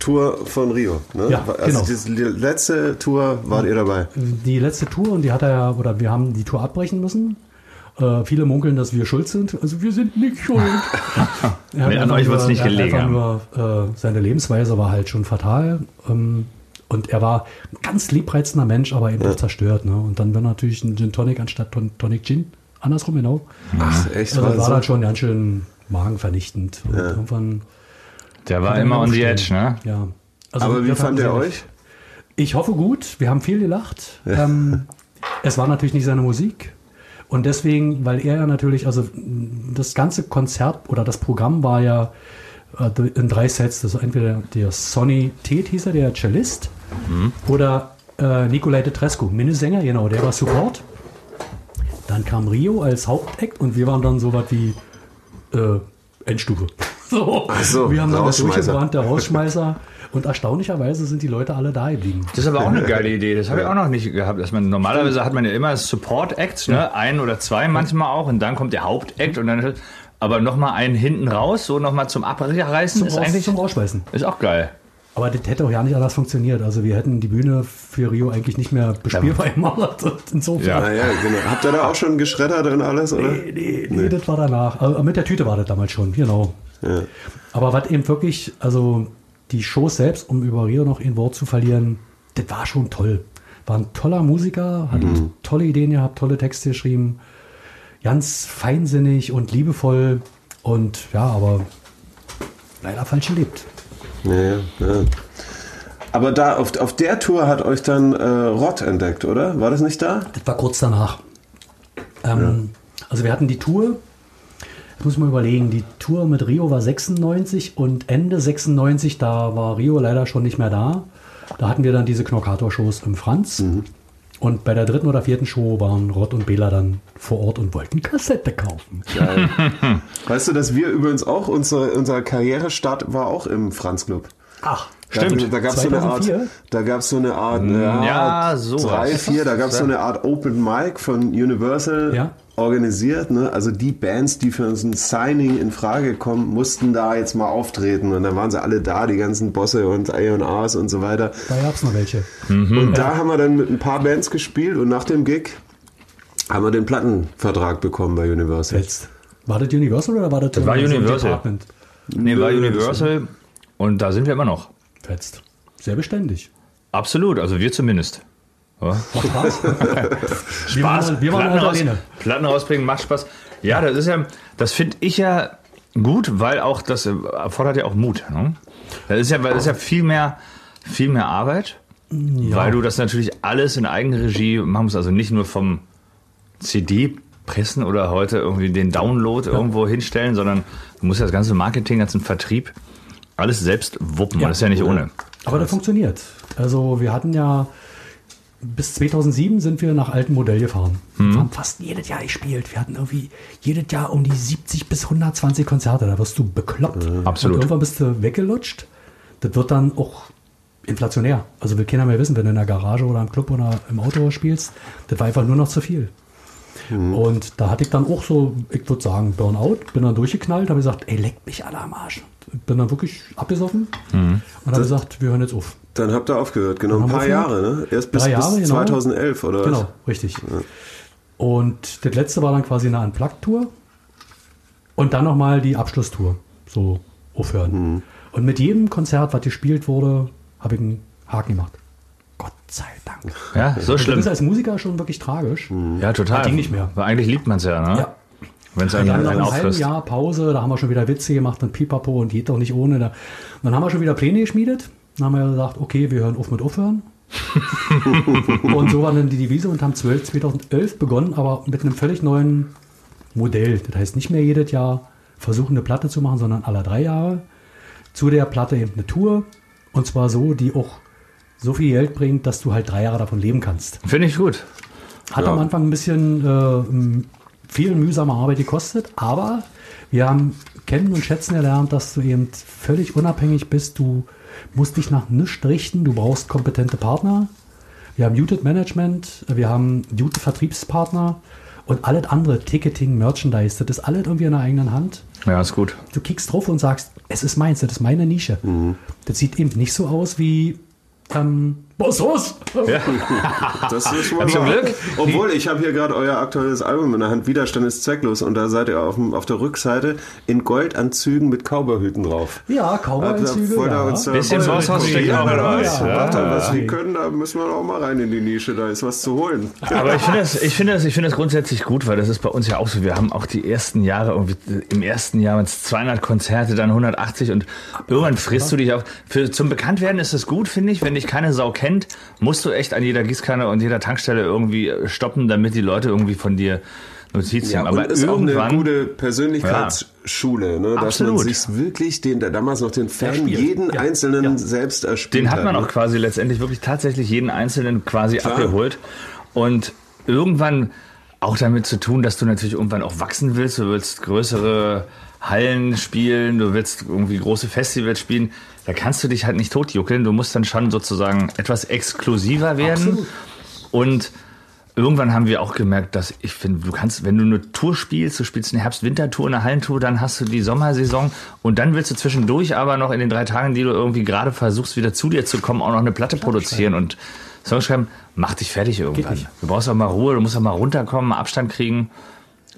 Abschlusstour von Rio. Ne? Ja, also genau. diese letzte Tour wart ihr dabei. die letzte Tour und die hat er ja, oder wir haben die Tour abbrechen müssen. Äh, viele munkeln, dass wir schuld sind. Also wir sind nicht schuld. Er hat Nee, an euch wird's nur- nicht hat gelegen Nur, äh, seine Lebensweise war halt schon fatal. Ähm, Und er war ein ganz liebreizender Mensch, aber eben auch zerstört. Ne? Und dann war natürlich ein Gin Tonic anstatt Ton Tonic Gin. Andersrum, genau. Ach, echt? Also das war so? dann schon ganz schön magenvernichtend. Und irgendwann Der war er immer on the edge, ne? Ja. Also Aber wie fand er euch? Ich hoffe gut. Wir haben viel gelacht. Ähm, es war natürlich nicht seine Musik. Und deswegen, weil er ja natürlich, also das ganze Konzert oder das Programm war ja äh, in drei Sets. Das war entweder der Sonny Tate hieß er, der Cellist, oder äh, Nikolai Tetrescu, Minnesänger, genau, der war Support. Dann kam Rio als Hauptact und wir waren dann so was wie äh, Endstufe. So. So, wir haben dann das durchgebrannt, der Rausschmeißer. Und erstaunlicherweise sind die Leute alle da geblieben. Das ist aber auch eine geile Idee. Das habe ich auch noch nicht gehabt. Dass man, normalerweise hat man ja immer Support-Acts, ne? ein oder zwei manchmal auch, und dann kommt der Hauptact und dann. Aber nochmal einen hinten raus, so nochmal zum Abreißen Zum, ist Raus, eigentlich zum Rausschmeißen. ist auch geil. Aber das hätte auch ja nicht anders funktioniert. Also wir hätten die Bühne für Rio eigentlich nicht mehr bespielbar gemacht. Insofern. Ja. Ja, genau. Habt ihr da auch schon geschreddert und alles, oder? Nee, nee, nee, das war danach. Aber mit der Tüte war das damals schon, genau. Ja. Aber was eben wirklich, also die Show selbst, um über Rio noch ein Wort zu verlieren, das war schon toll. War ein toller Musiker, hat tolle Ideen gehabt, tolle Texte geschrieben. Ganz feinsinnig und liebevoll. Und ja, aber leider falsch gelebt. Ja, ja. Aber da auf, auf der Tour hat euch dann äh, Rott entdeckt, oder? War das nicht da? Das war kurz danach. Ähm, Also wir hatten die Tour, das muss man überlegen, die Tour mit Rio war 96 und Ende 96, da war Rio leider schon nicht mehr da. Da hatten wir dann diese Knockator-Shows im Franz. Und bei der dritten oder vierten Show waren Rott und Bela dann vor Ort und wollten Kassette kaufen. Geil. weißt du, dass wir übrigens auch, unsere, unser Karrierestart war auch im Franz Club. Ach, Stimmt. Da, da gab es so eine Art, 2004? da gab's so eine Art, ja, Ja, sowas. drei, vier, da gab es so eine Art Open Mic von Universal Ja. organisiert. Ne? Also die Bands, die für ein Signing in Frage kommen, mussten da jetzt mal auftreten. Und dann waren sie alle da, die ganzen Bosse und A&Rs und so weiter. da gab es noch welche. Und da haben wir dann mit ein paar Bands gespielt und nach dem Gig haben wir den Plattenvertrag bekommen bei Universal. Jetzt. War das Universal oder war das, war so ein Universal. Department? Nee, war Universal und da sind wir immer noch. Fetzt. Sehr beständig. Absolut, also wir zumindest. Ja. Macht Spaß. wir waren, wir waren Platten, raus. Platten rausbringen macht Spaß. Ja, das ist ja, das finde ich ja gut, weil auch das erfordert ja auch Mut. Ne? Das ist ja, weil das ist ja viel mehr, viel mehr Arbeit, weil du das natürlich alles in Eigenregie machen musst, also nicht nur vom CD pressen oder heute irgendwie den Download irgendwo hinstellen, sondern du musst ja das ganze Marketing, ganzen Vertrieb alles selbst wuppen. Ja. Das ist ja nicht ohne. Aber das funktioniert. Also wir hatten ja bis 2007 sind wir nach altem Modell gefahren. Mhm. Wir haben fast jedes Jahr gespielt. Wir hatten irgendwie jedes Jahr um die 70 bis 120 Konzerte. Da wirst du bekloppt. Absolut. Und irgendwann bist du weggelutscht. Das wird dann auch inflationär. Also will keiner mehr wissen, wenn du in der Garage oder im Club oder im Auto spielst. Das war einfach nur noch zu viel. Und da hatte ich dann auch so, ich würde sagen, Burnout, bin dann durchgeknallt, habe gesagt, ey, leckt mich alle am Arsch. Bin dann wirklich abgesoffen und habe gesagt, wir hören jetzt auf. Dann habt ihr aufgehört, genau. Ein paar Jahre, ne? Erst bis, Jahre, bis genau. 2011, oder was? Genau, richtig. Und das letzte war dann quasi eine Unplugged-Tour und dann nochmal die Abschlusstour. So aufhören. Mhm. Und mit jedem Konzert, was gespielt wurde, habe ich einen Haken gemacht. Gott sei Dank. Ja, so Das schlimm. ist als Musiker schon wirklich tragisch. Ja, total. Das ging nicht mehr. Weil eigentlich liebt man es ja, ne? Ja. Wenn es einen, Wir haben nach einen einem halben. Jahr Pause, da haben wir schon wieder Witze gemacht und Pipapo und geht doch nicht ohne. Da. Dann haben wir schon wieder Pläne geschmiedet. Dann haben wir gesagt, okay, wir hören auf mit Aufhören. und so war dann die Devise und haben 12, 2011 begonnen, aber mit einem völlig neuen Modell. Das heißt nicht mehr jedes Jahr versuchen, eine Platte zu machen, sondern alle drei Jahre. Zu der Platte eben eine Tour. Und zwar so, die auch so viel Geld bringt, dass du halt drei Jahre davon leben kannst. Finde ich gut. Ja. Hat am Anfang ein bisschen äh, viel mühsame Arbeit gekostet, aber wir haben kennen und schätzen gelernt, dass du eben völlig unabhängig bist. Du musst dich nach nichts richten, du brauchst kompetente Partner. Wir haben Muted Management, wir haben Muted Vertriebspartner und alles andere, Ticketing, Merchandise, das ist alles irgendwie in der eigenen Hand. Ja, ist gut. Du kickst drauf und sagst, es ist meins, das ist meine Nische. Das sieht eben nicht so aus wie ähm, Boss, was? Das ist schon mal Zum. Glück. Obwohl, ich habe hier gerade euer aktuelles Album in der Hand, Widerstand ist zwecklos, und da seid ihr auf, dem, auf der Rückseite in Goldanzügen mit Cowboyhüten drauf. Ja, Cowboy-Anzüge, ja. da- Bisschen Bosshaus steckt auch mit Ja, was Ja. wir können, da müssen wir auch mal rein in die Nische, da ist was zu holen. Aber ich finde das, ich finde das, ich finde das grundsätzlich gut, weil das ist bei uns ja auch so. Wir haben auch die ersten Jahre, irgendwie, im ersten Jahr waren es 200 Konzerte, dann 180 und irgendwann frisst du dich auf. Für, zum Bekanntwerden ist es gut, finde ich. Wenn dich keine Sau kennt, musst du echt an jeder Gießkanne und jeder Tankstelle irgendwie stoppen, damit die Leute irgendwie von dir Notiz Ja, Aber ist auch eine gute Persönlichkeitsschule, ne? dass Absolut. man sich wirklich den, damals noch den Fan, jeden Ja. Einzelnen Ja. selbst erspielt den hat man ne? auch quasi letztendlich wirklich tatsächlich jeden Einzelnen quasi Klar. abgeholt. Und irgendwann auch damit zu tun, dass du natürlich irgendwann auch wachsen willst. Du willst größere Hallen spielen, du willst irgendwie große Festivals spielen. Da kannst du dich halt nicht totjuckeln. Du musst dann schon sozusagen etwas exklusiver werden. Absolut. Und irgendwann haben wir auch gemerkt, dass ich finde, du kannst, wenn du eine Tour spielst, du spielst eine Herbst-Winter-Tour, eine Hallentour, dann hast du die Sommersaison und dann willst du zwischendurch aber noch in den drei Tagen, die du irgendwie gerade versuchst, wieder zu dir zu kommen, auch noch eine Platte produzieren und Songs schreiben, mach dich fertig irgendwann. Du brauchst auch mal Ruhe, du musst auch mal runterkommen, Abstand kriegen.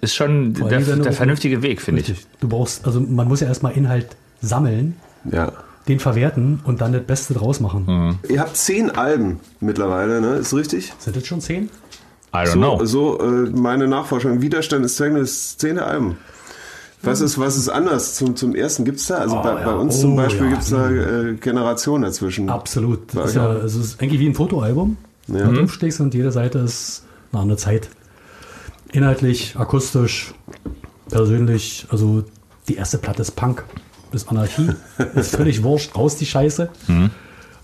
Ist schon Vor der, der vernünftige Weg, finde ich. Richtig. Du brauchst, also man muss ja erstmal Inhalt sammeln, Ja. Den verwerten und dann das Beste draus machen. Mhm. Ihr habt zehn Alben mittlerweile, ne? Ist richtig? Sind das schon zehn? I don't So, know. so äh, meine Nachforschung. Widerstand ist zwecklos, ist zehnte Album. Was ist, was ist anders zum, zum ersten? Gibt's da? Also bei, ja. bei uns Oh, zum Beispiel ja. gibt's da äh, Generationen dazwischen. Absolut. Das ist, ja, also es ist eigentlich wie ein Fotoalbum. Ja. Wenn du umschlägst und jede Seite ist eine andere Zeit. Inhaltlich, akustisch, persönlich, also die erste Platte ist Punk, ist Anarchie, ist völlig wurscht, raus die Scheiße.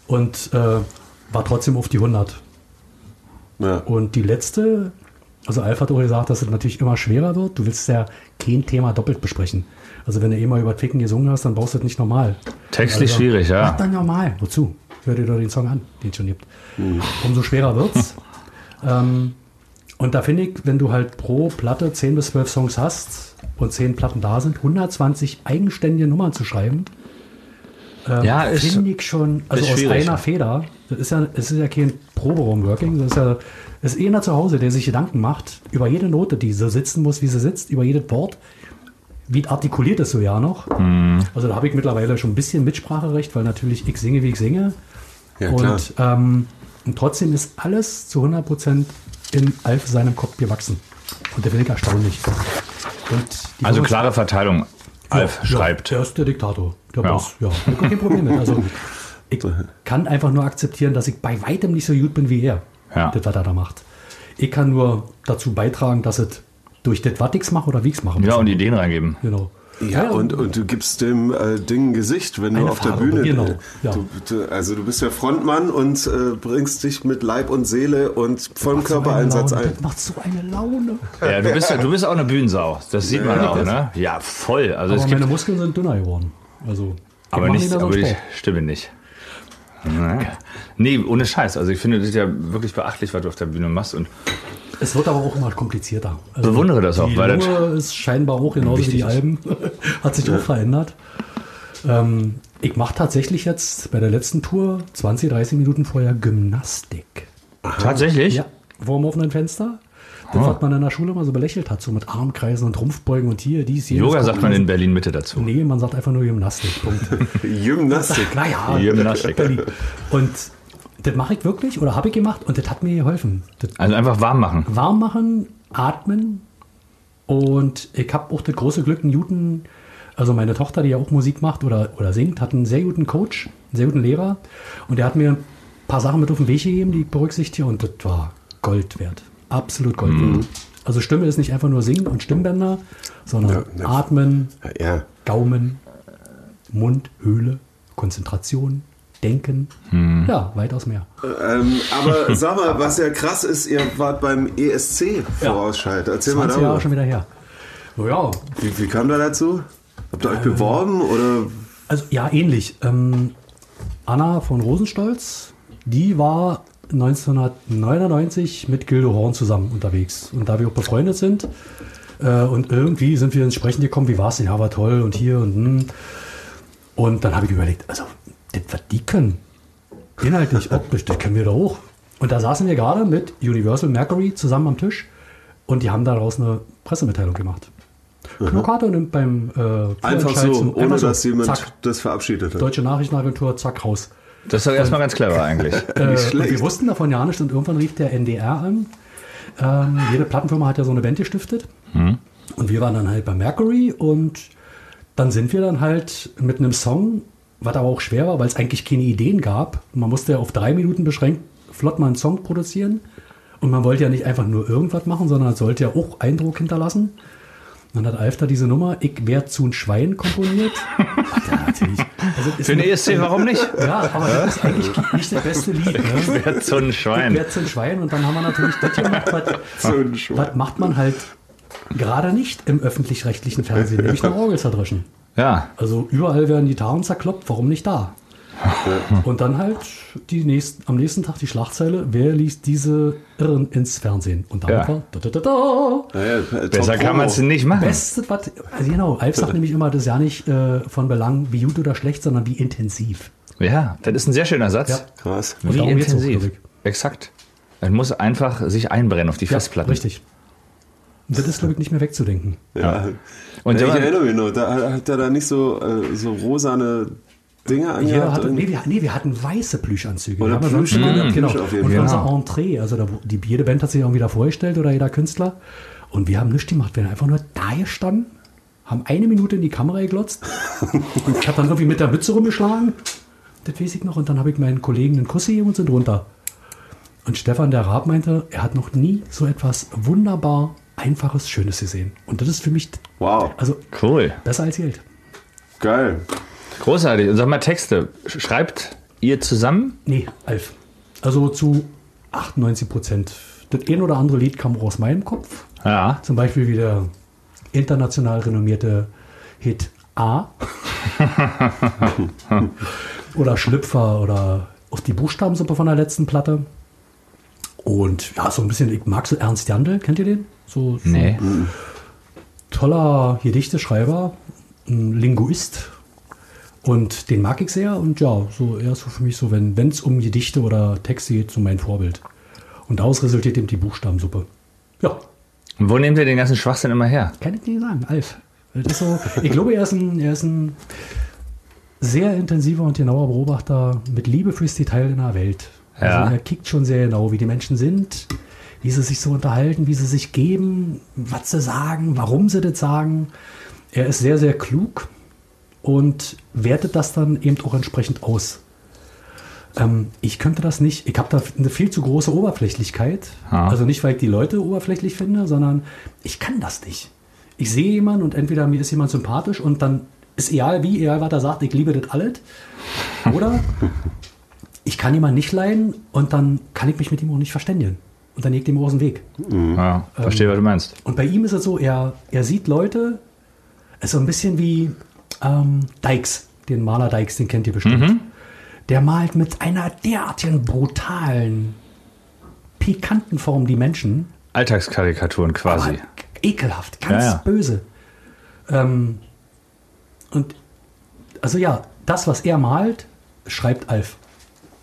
Und äh, war trotzdem auf die 100. Ja. Und die letzte, also Alf hat auch gesagt, dass es natürlich immer schwerer wird. Du willst ja kein Thema doppelt besprechen. Also wenn du eh mal über Ficken gesungen hast, dann brauchst du das nicht normal. Textlich Also, schwierig, Mach ja. dann normal. Wozu? Hör dir doch den Song an, den es schon gibt. Umso schwerer wird's. ähm, und da finde ich, wenn du halt pro Platte 10 bis 12 Songs hast und 10 Platten da sind, 120 eigenständige Nummern zu schreiben, Ja, ist, finde ich schon, also aus einer Feder, das ist ja, es ist ja kein Proberaum-Working, das ist ja, das ist einer zu Hause, der sich Gedanken macht über jede Note, die so sitzen muss, wie sie sitzt, über jedes Wort. Wie artikuliert es so ja noch? Mhm. Also da habe ich mittlerweile schon ein bisschen Mitspracherecht, weil natürlich ich singe, wie ich singe. Ja, und, ähm, und trotzdem ist alles zu 100% in Alf seinem Kopf gewachsen. Und der ich erstaunlich. Und die also klare Verteilung. Alf ja, schreibt. Ja, der ist der Diktator. Der Ja. Boss. Ja, kein Problem mit. Also, ich kann einfach nur akzeptieren, dass ich bei weitem nicht so gut bin wie er. Ja. Das, was er da macht. Ich kann nur dazu beitragen, dass es durch das, was ich mache oder wie ich es mache. Ja, und Ideen reingeben. Genau. Ja, und, und du gibst dem äh, Ding ein Gesicht, wenn du Eine auf der Farbe, Bühne genau, äh, ja. du, du, Also du bist der Frontmann und äh, bringst dich mit Leib und Seele und vollem so Körpereinsatz Laune, ein. Das macht so eine Laune. Ja, du bist, du bist auch eine Bühnensau. Das sieht man auch, ne? Ja, voll. Also Aber es gibt meine Muskeln sind dünner geworden. Also, ich Aber nicht, so aber Sport. Stimme nicht. Nee, ohne Scheiß. Also ich finde das ist ja wirklich beachtlich, was du auf der Bühne machst. Und Es wird aber auch immer komplizierter. Also Bewundere das auch, die weil das- ist scheinbar auch genauso wie die. Alben. Hat sich auch verändert. Ähm, ich mache tatsächlich jetzt bei der letzten Tour 20, 30 Minuten vorher Gymnastik. tatsächlich? Ja, vor dem offenen Fenster. Das, Oh. was man in der Schule mal so belächelt hat, so mit Armkreisen und Rumpfbeugen und hier, dies, jenes. Yoga sagt man in Berlin Mitte dazu. Nee, man sagt einfach nur Gymnastik. Punkt. Gymnastik. naja, Gymnastik. Berlin. Und das mache ich wirklich oder habe ich gemacht und das hat mir geholfen. Das Also einfach warm machen. warm machen, atmen und ich habe auch das große Glück, Newton, also meine Tochter, die ja auch Musik macht oder, oder singt, hat einen sehr guten Coach, einen sehr guten Lehrer und der hat mir ein paar Sachen mit auf den Weg gegeben, die ich berücksichtige und das war Gold wert. Absolut Gold wert. Also Stimme ist nicht einfach nur Singen und Stimmbänder, sondern Ja, ja. Atmen, Ja, Gaumen, Mund, Höhle, Konzentration, Denken, ja, weitaus mehr. ähm, aber sag mal, was ja krass ist, ihr wart beim ESC Vorausschalt. Erzähl mal 20 Jahre darüber. schon wieder her. Naja, Wie, wie kam da dazu? Habt ihr euch beworben oder? Also ja, ähnlich. Ähm, Anna von Rosenstolz, die war 1999 mit Gildo Horn zusammen unterwegs. Und da wir auch befreundet sind äh, und irgendwie sind wir ins Sprechen gekommen, wie war es denn? Ja, war toll und hier und hm. Und dann habe ich überlegt, also was die können, inhaltlich, optisch, das kennen wir doch auch. Und da saßen wir gerade mit Universal Mercury zusammen am Tisch und die haben daraus eine Pressemitteilung gemacht. Knockato nimmt beim äh, Einfach so, zum- ohne einfach so, dass jemand zack, das verabschiedet hat. Deutsche Nachrichtenagentur, zack, raus. Das ist doch erstmal ganz clever eigentlich. Äh, wir wussten davon ja nicht und irgendwann rief der NDR an. Ähm, jede Plattenfirma hat ja so eine Band gestiftet. Und wir waren dann halt bei Mercury und dann sind wir dann halt mit einem Song, was aber auch schwer war, weil es eigentlich keine Ideen gab. Man musste ja auf drei Minuten beschränkt flott mal einen Song produzieren. Und man wollte ja nicht einfach nur irgendwas machen, sondern es sollte ja auch Eindruck hinterlassen. Dann hat Alf da diese Nummer, ich wär zu ein Schwein komponiert. Er. Also ist Für den eine- ESC, warum nicht? Ja, aber das ist eigentlich nicht das beste Lied. Ne? Wer so ein Schwein. Wer zum Schwein und dann haben wir natürlich das gemacht, was, ein was macht man halt gerade nicht im öffentlich-rechtlichen Fernsehen, nämlich eine Orgel zerdreschen. Ja, Also überall werden Gitarren zerkloppt, warum nicht da? Und dann halt die nächsten, am nächsten Tag die Schlagzeile, wer liest diese Irren ins Fernsehen? Und damit Ja. war da, da, da, da. Naja, äh, besser kann man es nicht machen. Beste, was, also genau, Alf sagt nämlich immer, das ist ja nicht äh, von Belang, wie gut oder schlecht, sondern wie intensiv. Ja, das ist ein sehr schöner Satz. Ja. Krass. Wie auch, intensiv. Exakt. Es muss einfach sich einbrennen auf die Festplatten. richtig. Und das ist, glaube ich, nicht mehr wegzudenken. Ja. Und ja, ich erinnere mich noch, da hat er da nicht so, äh, so rosane Dinge Jeder angehabt. hatte, nee, wir, nee, wir hatten weiße Plüschanzüge. Oder wir Plüsch, immer- ja, genau. Plüsch auf jeden Und unser Genau. Entree, also da, die, jede Band hat sich irgendwie da vorgestellt oder jeder Künstler. Und wir haben nichts gemacht. Wir haben einfach nur da gestanden, haben eine Minute in die Kamera geglotzt. und ich habe dann irgendwie mit der Mütze rumgeschlagen. Das weiß ich noch. Und dann habe ich meinen Kollegen einen Kuss gegeben und sind runter. Und Stefan, der Raab, meinte, er hat noch nie so etwas wunderbar Einfaches, Schönes gesehen. Und das ist für mich, Wow, also Cool. besser als Geld. geil. Großartig. Und sag mal Texte. Schreibt ihr zusammen? Nee, Alf. Also zu 98 Prozent. Das ein oder andere Lied kam auch aus meinem Kopf. Ja. Zum Beispiel wie der international renommierte Hit A. oder Schlüpfer oder auf die Buchstabensuppe von der letzten Platte. Und ja, so ein bisschen, ich mag so Ernst Jandl, kennt ihr den? So, so Nee. toller Gedichteschreiber, ein Linguist. Und den mag ich sehr. Und ja, so er ist so für mich so, wenn es um Gedichte oder Texte geht, so mein Vorbild. Und daraus resultiert eben die Buchstabensuppe. Ja, Und wo nehmt ihr den ganzen Schwachsinn immer her? kann ich nicht sagen, Alf. So, ich glaube, er ist, ein, er ist ein sehr intensiver und genauer Beobachter mit Liebe fürs Detail in der Welt. Ja. Also er kickt schon sehr genau, wie die Menschen sind, wie sie sich so unterhalten, wie sie sich geben, was sie sagen, warum sie das sagen. Er ist sehr, sehr klug und wertet das dann eben auch entsprechend aus. Ähm, ich könnte das nicht, ich habe da eine viel zu große Oberflächlichkeit. Ja. Also nicht, weil ich die Leute oberflächlich finde, sondern ich kann das nicht. Ich sehe jemanden und entweder mir ist jemand sympathisch und dann ist egal wie, egal was er sagt, ich liebe das alles. Oder ich kann jemanden nicht leiden und dann kann ich mich mit ihm auch nicht verständigen. Und dann legt ihm aus dem Weg. Ja, verstehe, was du meinst. Und bei ihm ist es so, er, er sieht Leute, es ist so ein bisschen wie ähm, Dykes, den Maler Dykes, den kennt ihr bestimmt. Der malt mit einer derartigen brutalen, pikanten Form die Menschen. Alltagskarikaturen quasi. Aber ekelhaft, ganz Ja, ja. böse. Ähm, und also ja, das, was er malt, schreibt Alf.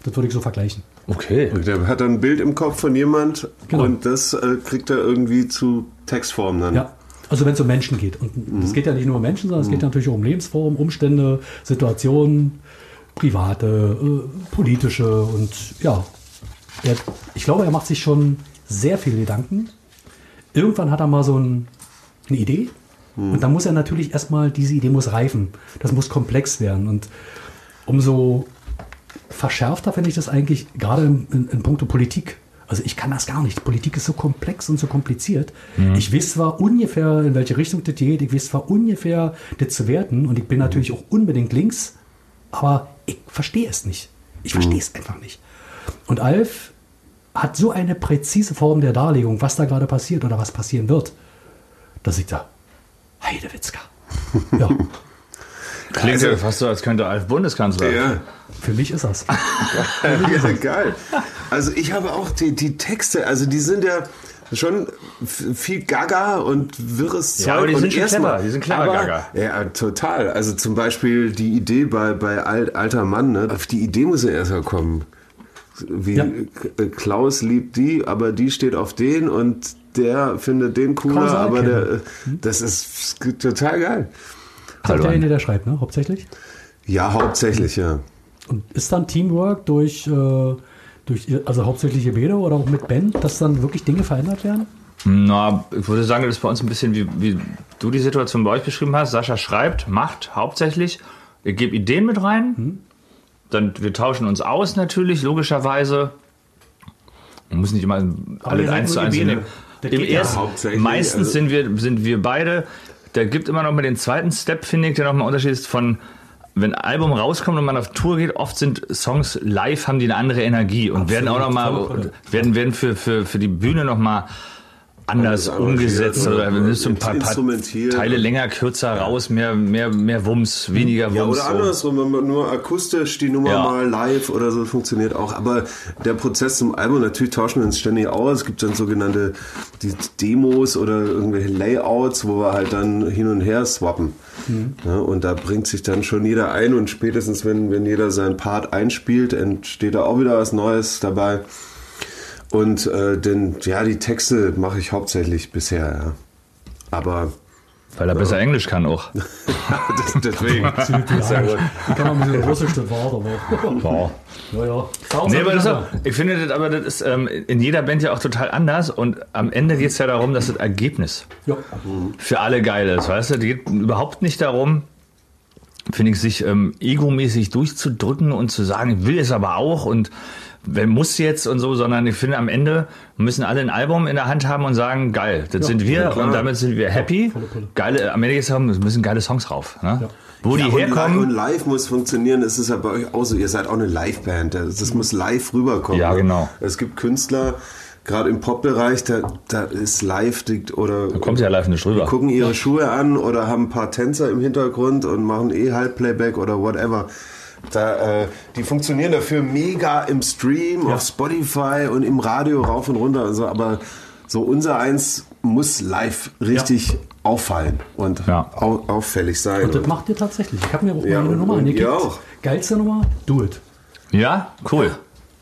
Das würde ich so vergleichen. Okay. Und Der hat dann ein Bild im Kopf von jemand Genau. und das äh, kriegt er irgendwie zu Textform dann. Ja. Also wenn es um Menschen geht. Und es geht ja nicht nur um Menschen, sondern es geht natürlich auch um Lebensformen, Umstände, Situationen, private, äh, politische und ja. Er, ich glaube, er macht sich schon sehr viel Gedanken. Irgendwann hat er mal so ein, eine Idee. Und dann muss er natürlich erstmal, diese Idee muss reifen. Das muss komplex werden. Und umso verschärfter finde ich das eigentlich, gerade in, in, in puncto Politik. Also ich kann das gar nicht. Politik ist so komplex und so kompliziert. Ich weiß zwar ungefähr, in welche Richtung das geht, ich weiß zwar ungefähr, das zu werten und ich bin natürlich auch unbedingt links, aber ich verstehe es nicht. Ich verstehe es einfach nicht. Und Alf hat so eine präzise Form der Darlegung, was da gerade passiert oder was passieren wird, dass ich da, Heidewitzka. Ja, Klingt Also- ja fast so, als könnte Alf Bundeskanzler. Ja. für mich ist das. ja, geil. Also ich habe auch die, die Texte, also die sind ja schon viel Gaga und wirres Zeug. Ja, aber die und sind schon erstmal- clever, die sind clever aber, Gaga. Ja, total. Also zum Beispiel die Idee bei, bei Al- Alter Mann, ne? auf die Idee muss er erst mal kommen. wie Ja. K- Klaus liebt die, aber die steht auf den und der findet den cooler, aber der, äh, das ist total geil. Ist auch Hallo, derjenige, der schreibt, ne? Hauptsächlich. Ja, hauptsächlich, ja. Und ist dann Teamwork durch, äh, durch also hauptsächlich ihr Bede oder auch mit Band, dass dann wirklich Dinge verändert werden? Na, ich würde sagen, das ist bei uns ein bisschen wie, wie du die Situation bei euch beschrieben hast. Sascha schreibt, macht hauptsächlich. Ihr gebt Ideen mit rein. Dann, wir tauschen uns aus natürlich, logischerweise. Man muss nicht immer alle seid eins zu eins nehmen. Im ja ersten, meistens also- sind, wir, sind wir beide, da gibt immer noch mal den zweiten Step, finde ich, der noch mal Unterschied ist von, wenn ein Album rauskommt und man auf Tour geht, oft sind Songs live, haben die eine andere Energie und werden auch noch volle mal, Pulle. werden, werden für, für, für die Bühne noch mal anders umgesetzt oder oder wenn so ein paar, paar. Teile länger, kürzer raus, mehr, mehr, mehr Wumms, weniger Wumms. Ja, oder andersrum, wenn man nur akustisch die Nummer Ja. mal live oder so funktioniert auch. Aber der Prozess zum Album, natürlich tauschen wir uns ständig aus. Es gibt dann sogenannte die Demos oder irgendwelche Layouts, wo wir halt dann hin und her swappen. Ja, und da bringt sich dann schon jeder ein und spätestens, wenn, wenn jeder seinen Part einspielt, entsteht da auch wieder was Neues dabei. Und äh, denn, ja, die Texte mache ich hauptsächlich bisher, ja. Aber Weil er besser Englisch kann auch. deswegen. Sehr gut. Ich kann auch ein bisschen Russisch, das war aber. Wow. Ja, ja. Nee, aber das auch, ich finde das, aber das ist ähm, in jeder Band ja auch total anders und am Ende geht es ja darum, dass das Ergebnis Ja. für alle geil ist, weißt du? Es geht überhaupt nicht darum, finde ich, sich ähm, egomäßig durchzudrücken und zu sagen, ich will es aber auch und wer muss jetzt und so, sondern ich finde, am Ende müssen alle ein Album in der Hand haben und sagen, geil, das sind wir klar. und damit sind wir happy. volle Pulle. Geile, am Ende müssen geile Songs rauf. Ne? Wo die Ja, herkommen. Und live muss funktionieren, das ist ja bei euch auch so. Ihr seid auch eine Liveband. Das, das muss live rüberkommen. Ja, ne? genau. Es gibt Künstler, gerade im Pop-Bereich, da, da ist live oder kommt ja live nicht rüber. gucken ihre Schuhe an oder haben ein paar Tänzer im Hintergrund und machen eh Halbplayback oder whatever. Da, äh, die funktionieren dafür mega im Stream, auf Spotify und im Radio rauf und runter und so, aber so unser eins muss live richtig auffallen und Ja. au auffällig sein. Und das macht ihr tatsächlich. Ich habe mir auch Ja, mal eine und- Nummer auch. Geilste Nummer, do it. Ja, cool.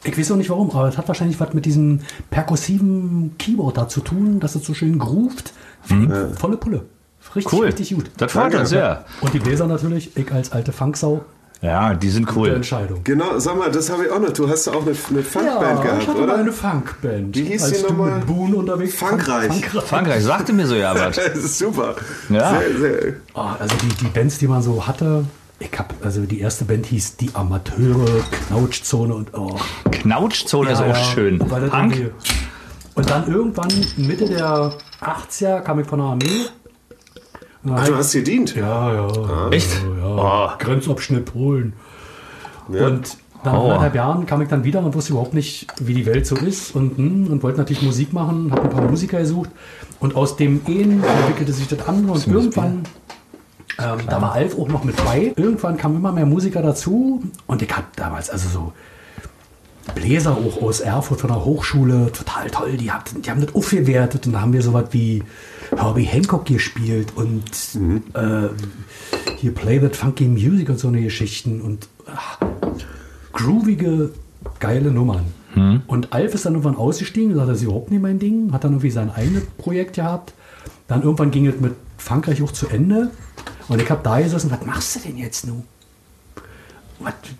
Ich weiß auch nicht warum, aber es hat wahrscheinlich was mit diesem perkussiven Keyboard da zu tun, dass es so schön groovt. Ich Volle Pulle. Richtig, Cool. richtig gut. Das freut uns sehr. Und die Bläser natürlich, ich als alte Funksau, Ja, die sind gute cool. Entscheidung. Genau, sag mal, das habe ich auch noch. Du hast auch eine, eine Funkband ich gehabt, hatte mal oder? eine Funkband. Wie hieß als die du nochmal? mit Boone unterwegs Frankreich. Frankreich. Frankreich sagte mir so ja was. Das ist super. Ja. Sehr, sehr. Oh, also die, die Bands, die man so hatte, ich habe, also die erste Band hieß Die Amateure, Knautschzone und oh. Knautschzone ist Ja, auch ja, schön. Punk? Und dann irgendwann Mitte der 80er kam ich von der Armee. Ach, du hast gedient. Ja, ja. Echt? Ja, Oh. Grenzabschnitt Polen. Und nach Oh. anderthalb Jahren kam ich dann wieder und wusste überhaupt nicht, wie die Welt so ist und, hm, und wollte natürlich Musik machen, habe ein paar Musiker gesucht und aus dem Ehen entwickelte sich das an und irgendwann, ähm, da war Alf auch noch mit bei, irgendwann kamen immer mehr Musiker dazu und ich habe damals also so Bläser auch aus Erfurt von der Hochschule, total toll, die, hat, die haben das aufgewertet und da haben wir sowas wie Herbie Hancock gespielt und äh, hier Play That Funky Music und so eine Geschichten und ach, groovige, geile Nummern. Und Alf ist dann irgendwann ausgestiegen, gesagt, das ist überhaupt nicht mein Ding, hat dann irgendwie sein eigenes Projekt gehabt. Dann irgendwann ging es mit Frankreich auch zu Ende und ich habe da gesessen, was machst du denn jetzt nun?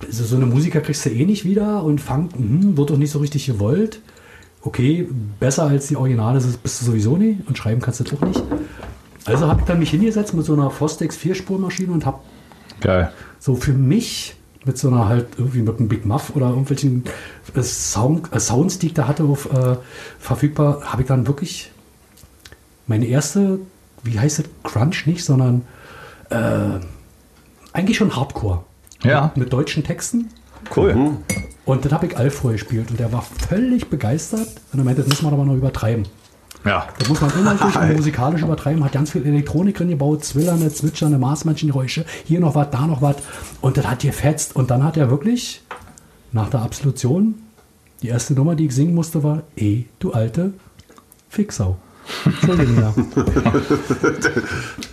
Also so eine Musiker kriegst du eh nicht wieder und Funk hm, wird doch nicht so richtig gewollt. Okay, besser als die Originale bist du sowieso nicht und schreiben kannst du auch nicht. Also habe ich dann mich hingesetzt mit so einer Fostex Vierspurmaschine und habe Geil. so für mich mit so einer halt irgendwie mit einem Big Muff oder irgendwelchen äh, Sound, äh, Sounds, die ich da hatte, auf, äh, verfügbar, habe ich dann wirklich meine erste, wie heißt es, Crunch nicht, sondern äh, eigentlich schon Hardcore. Ja. Mit, mit deutschen Texten. Cool. Und das habe ich Alf vorgespielt und der war völlig begeistert. Und er meinte, das muss man aber noch übertreiben. Ja. Das muss man inhaltlich und musikalisch übertreiben. Hat ganz viel Elektronik drin gebaut, zwillernde, zwitschernde Maßmannchengeräusche. Hier noch was, da noch was. Und das hat gefetzt. Und dann hat er wirklich nach der Absolution, die erste Nummer, die ich singen musste, war Eh, du alte Fixau. Entschuldigung, ja.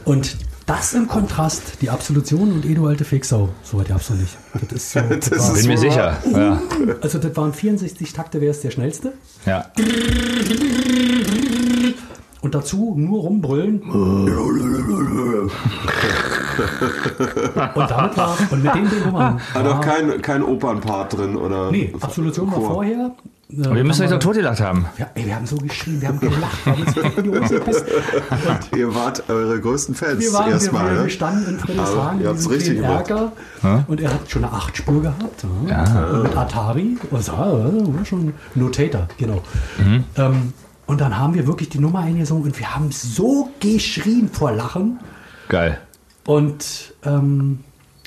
Und Das im Kontrast, die Absolution und Edo alte Fixau. So weit gab's noch nicht. Das ist so, das Das war, ist Bin mir sicher. Ja. also das waren 64 Takte, wer ist der schnellste? ja. Und dazu nur rumbrüllen. und damit war, und mit den Nummern. Hat auch war- kein, kein Opernpart drin oder. Nee, Absolution war vorher. Äh, Und wir müssen euch doch totgelacht haben. Ja, ey, wir haben so geschrien, wir haben gelacht, wir haben uns in die Hose gepisst. Ihr wart eure größten Fans Wir waren, wir, erstmal. wir, wir ne? standen in Friedrichshagen Aber ihr in diesem richtig. Erker und er hat schon eine 8-Spur gehabt. Ja. Und Mit Atari. War, war schon Notator, genau. Mhm. Ähm, und dann haben wir wirklich die Nummer eingesungen und wir haben so geschrien vor Lachen. Geil. Und ähm,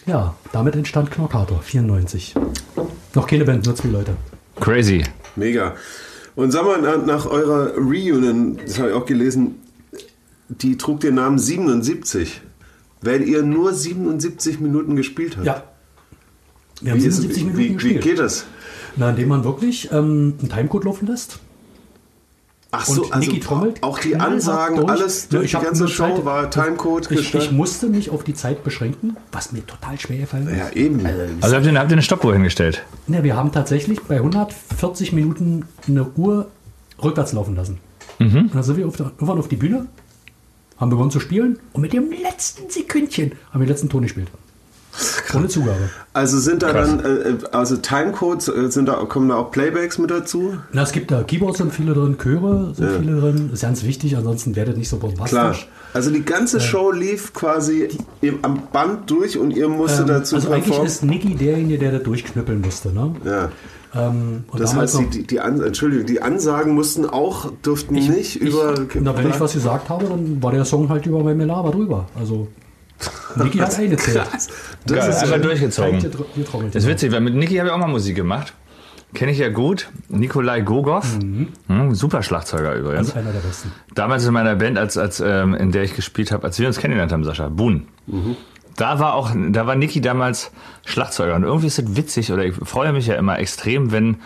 ja, damit entstand Knorkator, 94. Noch keine Band, nur zwei Leute. Crazy. Mega. Und sag mal, nach, nach eurer Reunion, das habe ich auch gelesen, die trug den Namen 77, weil ihr nur 77 Minuten gespielt habt. Ja. Wir haben Wie, ist, 77 Minuten wie, wie gespielt. geht das? Na, indem man wirklich ähm, einen Timecode laufen lässt. Ach Und so, also Niki trommelt auch die Ansagen, durch. alles, Ja, die ich hab ganze Show Zeit- war Timecode Ich, ich musste mich auf die Zeit beschränken, was mir total schwer gefallen ist. Ja, eben. Also habt ihr, habt ihr eine Stoppuhr hingestellt? Ne, wir haben tatsächlich bei 140 Minuten eine Uhr rückwärts laufen lassen. Mhm. Und dann sind wir auf der, irgendwann auf die Bühne, haben begonnen zu spielen und mit dem letzten Sekündchen haben wir den letzten Ton gespielt. Ohne Zugabe. Also sind da Krass. dann, äh, also Timecodes, äh, sind da, kommen da auch Playbacks mit dazu? Na, es gibt da Keyboards sind viele drin, Chöre sind viele drin. Ist ganz wichtig, ansonsten werdet nicht so bombastisch. Klar. Also die ganze Show lief quasi im, am Band durch und ihr musstet Ähm, dazu also eigentlich ist Niki derjenige, der das durchknüppeln musste. Ne? Ja. Ähm, Das heißt, die, die, die, An Entschuldigung, die Ansagen mussten auch, durften nicht über. Na, wenn ich was gesagt habe, dann war der Song halt über Melaber drüber. Also, Niki hat eingezählt. Das Geil, ist einmal ja- durchgezogen. Getrommelt. Das ist witzig, weil mit Niki habe ich auch mal Musik gemacht. Kenne ich ja gut. Nikolai Gogov. Hm, super Schlagzeuger übrigens. Das ist einer der besten. Damals in meiner Band, als, als, ähm, in der ich gespielt habe, als wir uns kennengelernt haben, Sascha, Boon. Da war auch, da war Niki damals Schlagzeuger. Und irgendwie ist es witzig, oder ich freue mich ja immer extrem, wenn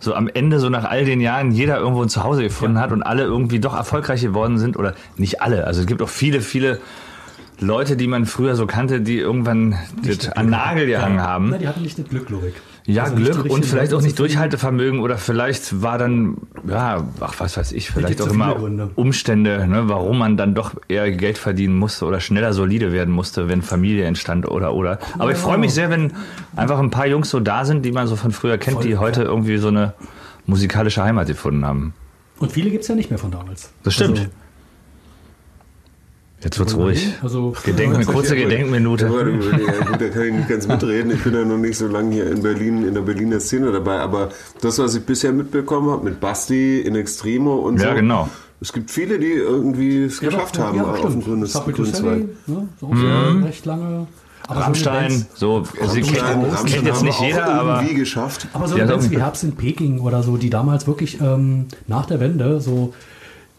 so am Ende, so nach all den Jahren, jeder irgendwo ein Zuhause gefunden hat und alle irgendwie doch erfolgreich geworden sind. Oder nicht alle. Also es gibt auch viele, viele Leute, die man früher so kannte, die irgendwann das an Nagel gehangen haben. Na, die hatten nicht das Glück, Lorik. Ja, Also Glück und vielleicht Leute auch nicht. Durchhaltevermögen oder vielleicht war dann, ja, ach, was weiß ich, vielleicht auch immer Gründe. Umstände, ne, warum man dann doch eher Geld verdienen musste oder schneller solide werden musste, wenn Familie entstand oder, oder. Aber ich freue mich sehr, wenn einfach ein paar Jungs so da sind, die man so von früher kennt, Voll, die heute ja. irgendwie so eine musikalische Heimat gefunden haben. Und viele gibt es ja nicht mehr von damals. Das stimmt. Also, Jetzt wird's ruhig. Also, Gedenk, eine kurze Ja, Gedenkminute. ja, gut, da kann ich nicht ganz mitreden. Ich bin ja noch nicht so lange hier in Berlin, in der Berliner Szene dabei. Aber das, was ich bisher mitbekommen habe, mit Basti, in Extremo und so. Ja, genau. Es gibt viele, die irgendwie es ja, geschafft doch, haben ja, auf stimmt. dem grünen Zweig. ne, auch schon recht lange. Aber so Rammstein, so, sie kennt, Rammstein kennt jetzt nicht auch jeder, aber irgendwie geschafft. Aber so Ja, Bands wie Herbst in Peking oder so, die damals wirklich ähm, nach der Wende so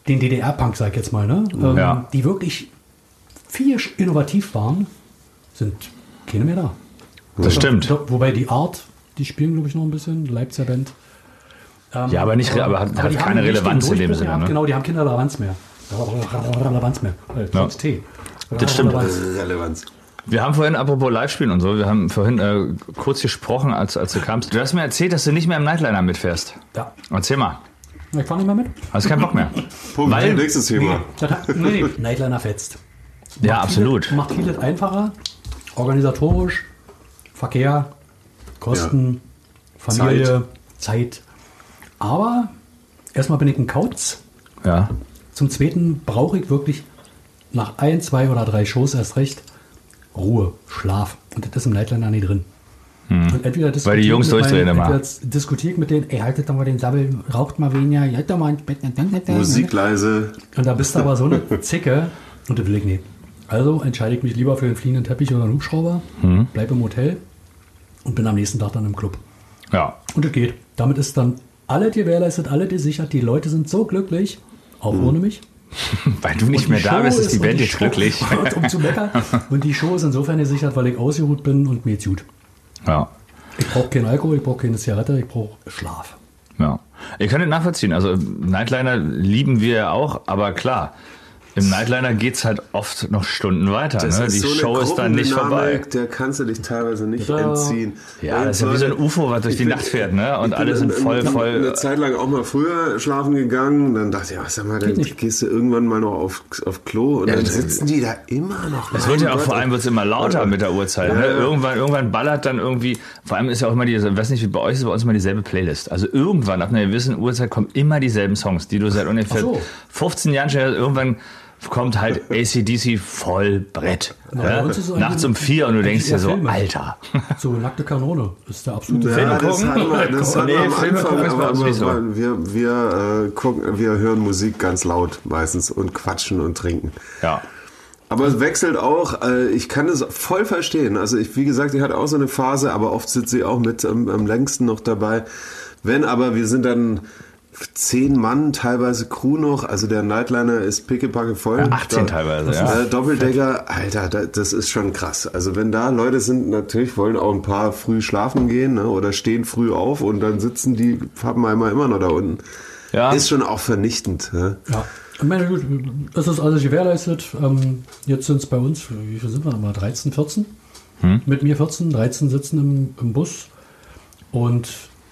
den DDR-Punk, sag ich jetzt mal, ne? Ähm, Ja. die wirklich viel innovativ waren, sind keine mehr da. das stimmt. Doch, Wobei die Art, die spielen, glaube ich, noch ein bisschen, Leipziger Band. Ähm, Ja, aber nicht re- aber hat- hat keine Relevanz in dem Sinne, gehabt. ne? Genau, die haben keine Relevanz mehr. Relevanz mehr. Äh, sonst Tee. Das stimmt. Relevanz. Wir haben vorhin, apropos Live-Spielen und so, wir haben vorhin äh, kurz gesprochen, als, als du kamst. Du hast mir erzählt, dass du nicht mehr im Nightliner mitfährst. Ja. Erzähl mal. Ich fahr nicht mehr mit. Hast keinen Bock mehr? Punkt. Weil- Nächstes Thema. Das nee, nee, Nightliner fetzt. Ja, absolut. Vieles, macht vieles einfacher, organisatorisch, Verkehr, Kosten, Familie, Zeit. Aber erstmal bin ich ein Kauz. Ja. Zum Zweiten brauche ich wirklich nach ein, zwei oder drei Shows erst recht Ruhe, Schlaf. Und das ist im Nightliner nicht drin. Und entweder Hm. Weil die Jungs durchdrehen meinen- immer. entweder diskutiere ich mit denen, ey, haltet doch mal den Sabbel, raucht mal weniger, geht doch mal ins Bett. Musik leise. Und da bist du aber so eine Zicke und das will ich nicht. Also entscheide ich mich lieber für einen fliegenden Teppich oder einen Hubschrauber, Mhm. bleib im Hotel und bin am nächsten Tag dann im Club. Ja. Und das geht. Damit ist dann alles gewährleistet, alles gesichert. Die Leute sind so glücklich, auch ohne mich. Weil du nicht mehr die da Show bist, ist die Band jetzt Show- glücklich. um zu meckern. Und die Show ist insofern gesichert, weil ich ausgeruht bin und mir jetzt gut. Ja. Ich brauche keinen Alkohol, ich brauche keine Zigarette, ich brauche Schlaf. Ja. Ihr könnt es nachvollziehen. Also Nightliner lieben wir ja auch, aber klar, Im Nightliner geht's halt oft noch Stunden weiter. Das Ne? ist Die so eine Show ist dann nicht vorbei. Der kannst du dich teilweise nicht Ja. entziehen. Ja, das ist ja wie so ein UFO, was durch die bin- Nacht fährt, ne? Und alle sind in- voll, in- voll. Eine Zeit lang auch mal früher schlafen gegangen. Dann dachte ich, ach, sag mal, dann Geht nicht. gehst du irgendwann mal noch auf, auf Klo und Ja, dann sitzen die da immer noch. Es wird ja auch vor allem wird's immer lauter mit der Uhrzeit. Ne? Ja, ja. Irgendwann, irgendwann ballert dann irgendwie, vor allem ist ja auch immer die, ich weiß nicht, wie bei euch ist, bei uns immer dieselbe Playlist. Also irgendwann, ab einer gewissen Uhrzeit kommen immer dieselben Songs, die du seit ungefähr so. 15 Jahren schon, irgendwann kommt halt ACDC voll Brett. Ja? Nachts um vier und du denkst dir so, Filme. Alter. So, nackte Kanone ist der absolute Ja, Filme das hatten wir, das hatten Nee, wir am Anfang, aber, so. wir, wir, äh, gucken, wir hören Musik ganz laut meistens und quatschen und trinken. Ja. Aber es wechselt auch. äh, Ich kann es voll verstehen. Also ich, wie gesagt, ich hatte auch so eine Phase, aber oft sitze ich auch mit am, am längsten noch dabei. Wenn aber wir sind dann zehn Mann, teilweise Crew noch, also der Nightliner ist pickepacke voll. Ja, 18 teilweise, ja. Äh, Doppeldecker, Alter, da, das ist schon krass. Also wenn da Leute sind, natürlich wollen auch ein paar früh schlafen gehen ne, oder stehen früh auf und dann sitzen die Pappenheimer immer noch da unten. Ja. Ist schon auch vernichtend. Ne? Ja, ich meine, gut, das ist alles gewährleistet. Ähm, jetzt sind es bei uns, wie viel sind wir nochmal? 13, 14? Mit mir 14, 13 sitzen im, im Bus. Und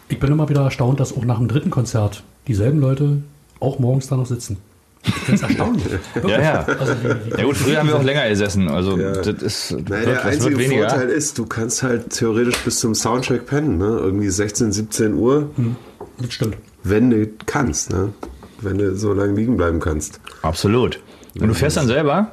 ich bin immer wieder erstaunt, dass auch nach dem dritten Konzert dieselben Leute auch morgens da noch sitzen. Ich finde es erstaunlich. Ja, ja. Also Ja gut, früher haben wir auch länger gesessen. Also Ja. das ist Naja, wird, der einzige. Vorteil ist, du kannst halt theoretisch bis zum Soundcheck pennen, ne? Irgendwie 16, 17 Uhr, das stimmt. wenn du kannst, ne? Wenn du so lange liegen bleiben kannst. Absolut. Und du fährst dann selber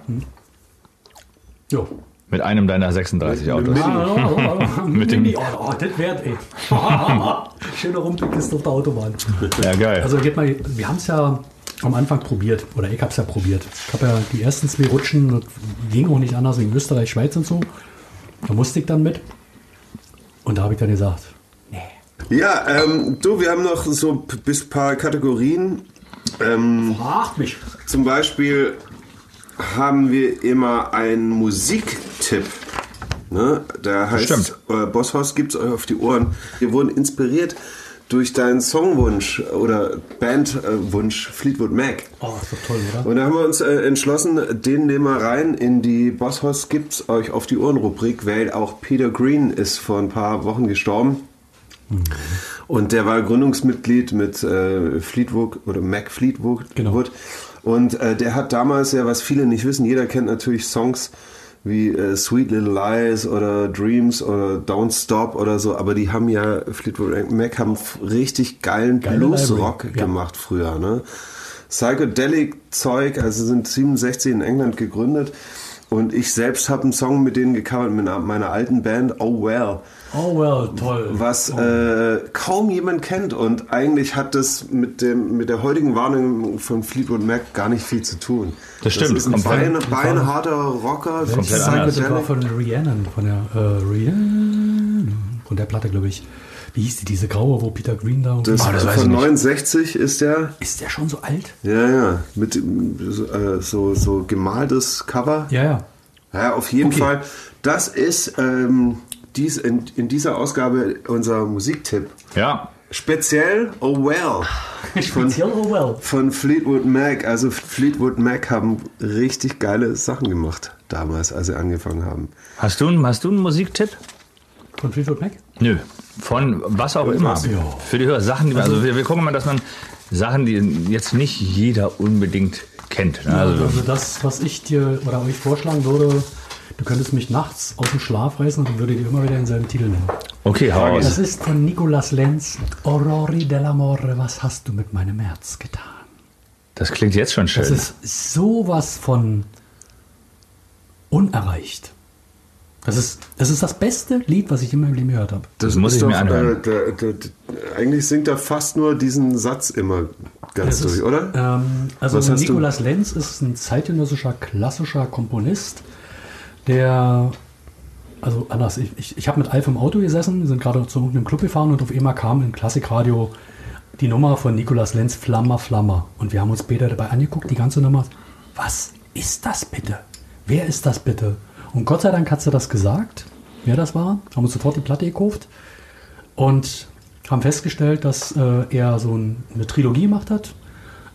Jo. Mit einem deiner 36 Autos. Mit dem- dem. Oh, oh, das wert, ey. Schöne Rumpelkiste auf der Autobahn. Ja, geil. Also geht mal, wir haben es ja am Anfang probiert, oder ich habe es ja probiert. Ich habe ja die ersten zwei Rutschen, ging auch nicht anders wegen Österreich, Schweiz und so. Da musste ich dann mit. Und da habe ich dann gesagt, nee, Ja, ähm, du, wir haben noch so bis paar Kategorien. Ähm, fragt mich. zum Beispiel haben wir immer einen Musiktipp. Ne? Der heißt, Stimmt. äh, Bosshaus gibt's euch auf die Ohren. Wir wurden inspiriert durch deinen Songwunsch oder Bandwunsch Fleetwood Mac. Oh, ist doch toll, oder? Und da haben wir uns äh, entschlossen, den nehmen wir rein in die Bosshaus gibt's euch auf die Ohren Rubrik, weil auch Peter Green ist vor ein paar Wochen gestorben. Und der war Gründungsmitglied mit äh, Fleetwood oder Mac Fleetwood. Genau. Und äh, der hat damals ja, was viele nicht wissen, jeder kennt natürlich Songs wie äh, Sweet Little Lies oder Dreams oder Don't Stop oder so, aber die haben ja, Fleetwood Mac haben richtig geilen Geile Bluesrock ja. gemacht früher, ne? Psychedelic-Zeug, also sind 67 in England gegründet. Und ich selbst habe einen Song mit denen gecovert, mit einer- meiner alten Band, Oh Well Oh, well, toll. was äh, kaum jemand kennt und eigentlich hat das mit dem mit der heutigen Wahrnehmung von Fleetwood Mac gar nicht viel zu tun. Das stimmt, ist ein bein, beinharter Rocker, komplett anders. das war von Rhiannon, von der äh, Rhiannon, von der Platte, glaube ich. Wie hieß die, diese graue, wo Peter Green da... Das, Oh, das von nicht. 69 ist der, ist der schon so alt? ja ja, mit äh, so so gemaltes Cover. Ja, ja. Ja, auf jeden Okay. Fall. Das ist ähm, dies in, in dieser Ausgabe unser Musiktipp. Ja. Speziell Oh Well. Speziell Oh, well. Von Fleetwood Mac. Also Fleetwood Mac haben richtig geile Sachen gemacht damals, als sie angefangen haben. Hast du, einen- hast du einen Musiktipp? Von Fleetwood Mac? Nö. Von was auch immer. Ja. Für die Hörer. Sachen, die man, also wir, wir gucken mal, dass man Sachen, die jetzt nicht jeder unbedingt kennt. ne? Also, Also, das, was ich dir oder euch vorschlagen würde, du könntest mich nachts aus dem Schlaf reißen und würde dir immer wieder denselben Titel nennen. okay, hau Das raus. ist von Nicolas Lenz, Aurori dell'amore, was hast du mit meinem Herz getan? Das klingt jetzt schon schön. Das ist sowas von unerreicht. Das ist, das ist das beste Lied, was ich in meinem Leben gehört habe. Das muss ich mir anhören. Äh, der, der, der, eigentlich singt er fast nur diesen Satz immer ganz Das durch, ist, oder? Ähm, also? Nicolas Lenz ist ein zeitgenössischer klassischer Komponist, der also anders, ich, ich, ich habe mit Alf im Auto gesessen, wir sind gerade zu irgendeinem Club gefahren und auf einmal kam im Klassikradio die Nummer von Nicolas Lenz, Flammer, Flammer. Und wir haben uns später dabei angeguckt, die ganze Nummer. Was ist das bitte? Wer ist das bitte? Und Gott sei Dank hat sie das gesagt, wer das war. Haben uns sofort die Platte gekauft und haben festgestellt, dass äh, er so ein, eine Trilogie gemacht hat.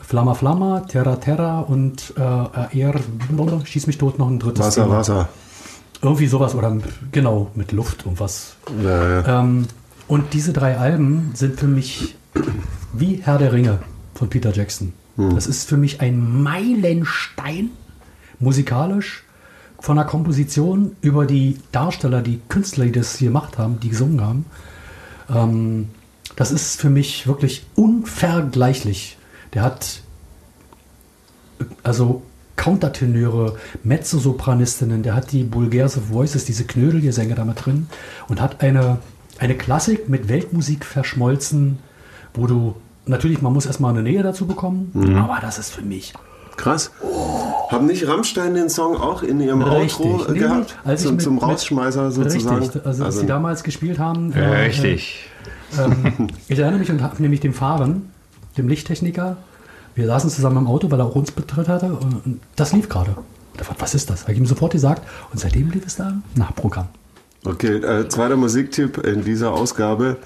Flamma Flamma, Terra Terra und äh, Air, schieß mich tot, noch ein drittes Wasser, Thema. Wasser. Irgendwie sowas oder genau, mit Luft und was. Ja, ja. Ähm, und diese drei Alben sind für mich wie Herr der Ringe von Peter Jackson. Das ist für mich ein Meilenstein, musikalisch, von der Komposition über die Darsteller, die Künstler, die das hier gemacht haben, die gesungen haben. Ähm, das ist für mich wirklich unvergleichlich. Der hat also Countertenöre, Mezzosopranistinnen, der hat die Bulgars of Voices, diese Knödelgesänge da mit drin und hat eine, eine Klassik mit Weltmusik verschmolzen, wo du natürlich, man muss erstmal eine Nähe dazu bekommen, aber das ist für mich Krass. Haben nicht Rammstein den Song auch in ihrem Richtig. Outro äh, Nee, gehabt? als ich zum, mit- zum Rausschmeißer sozusagen? Richtig, also als sie damals gespielt haben. äh, Richtig. Ähm, ich erinnere mich und habe nämlich dem Fahren, dem Lichttechniker, wir saßen zusammen im Auto, weil er auch uns betritt hatte und das lief gerade. Und er fragt, Was ist das? Habe ich ihm sofort gesagt und seitdem lief es da nach Programm. Okay, äh, zweiter Musiktipp in dieser Ausgabe.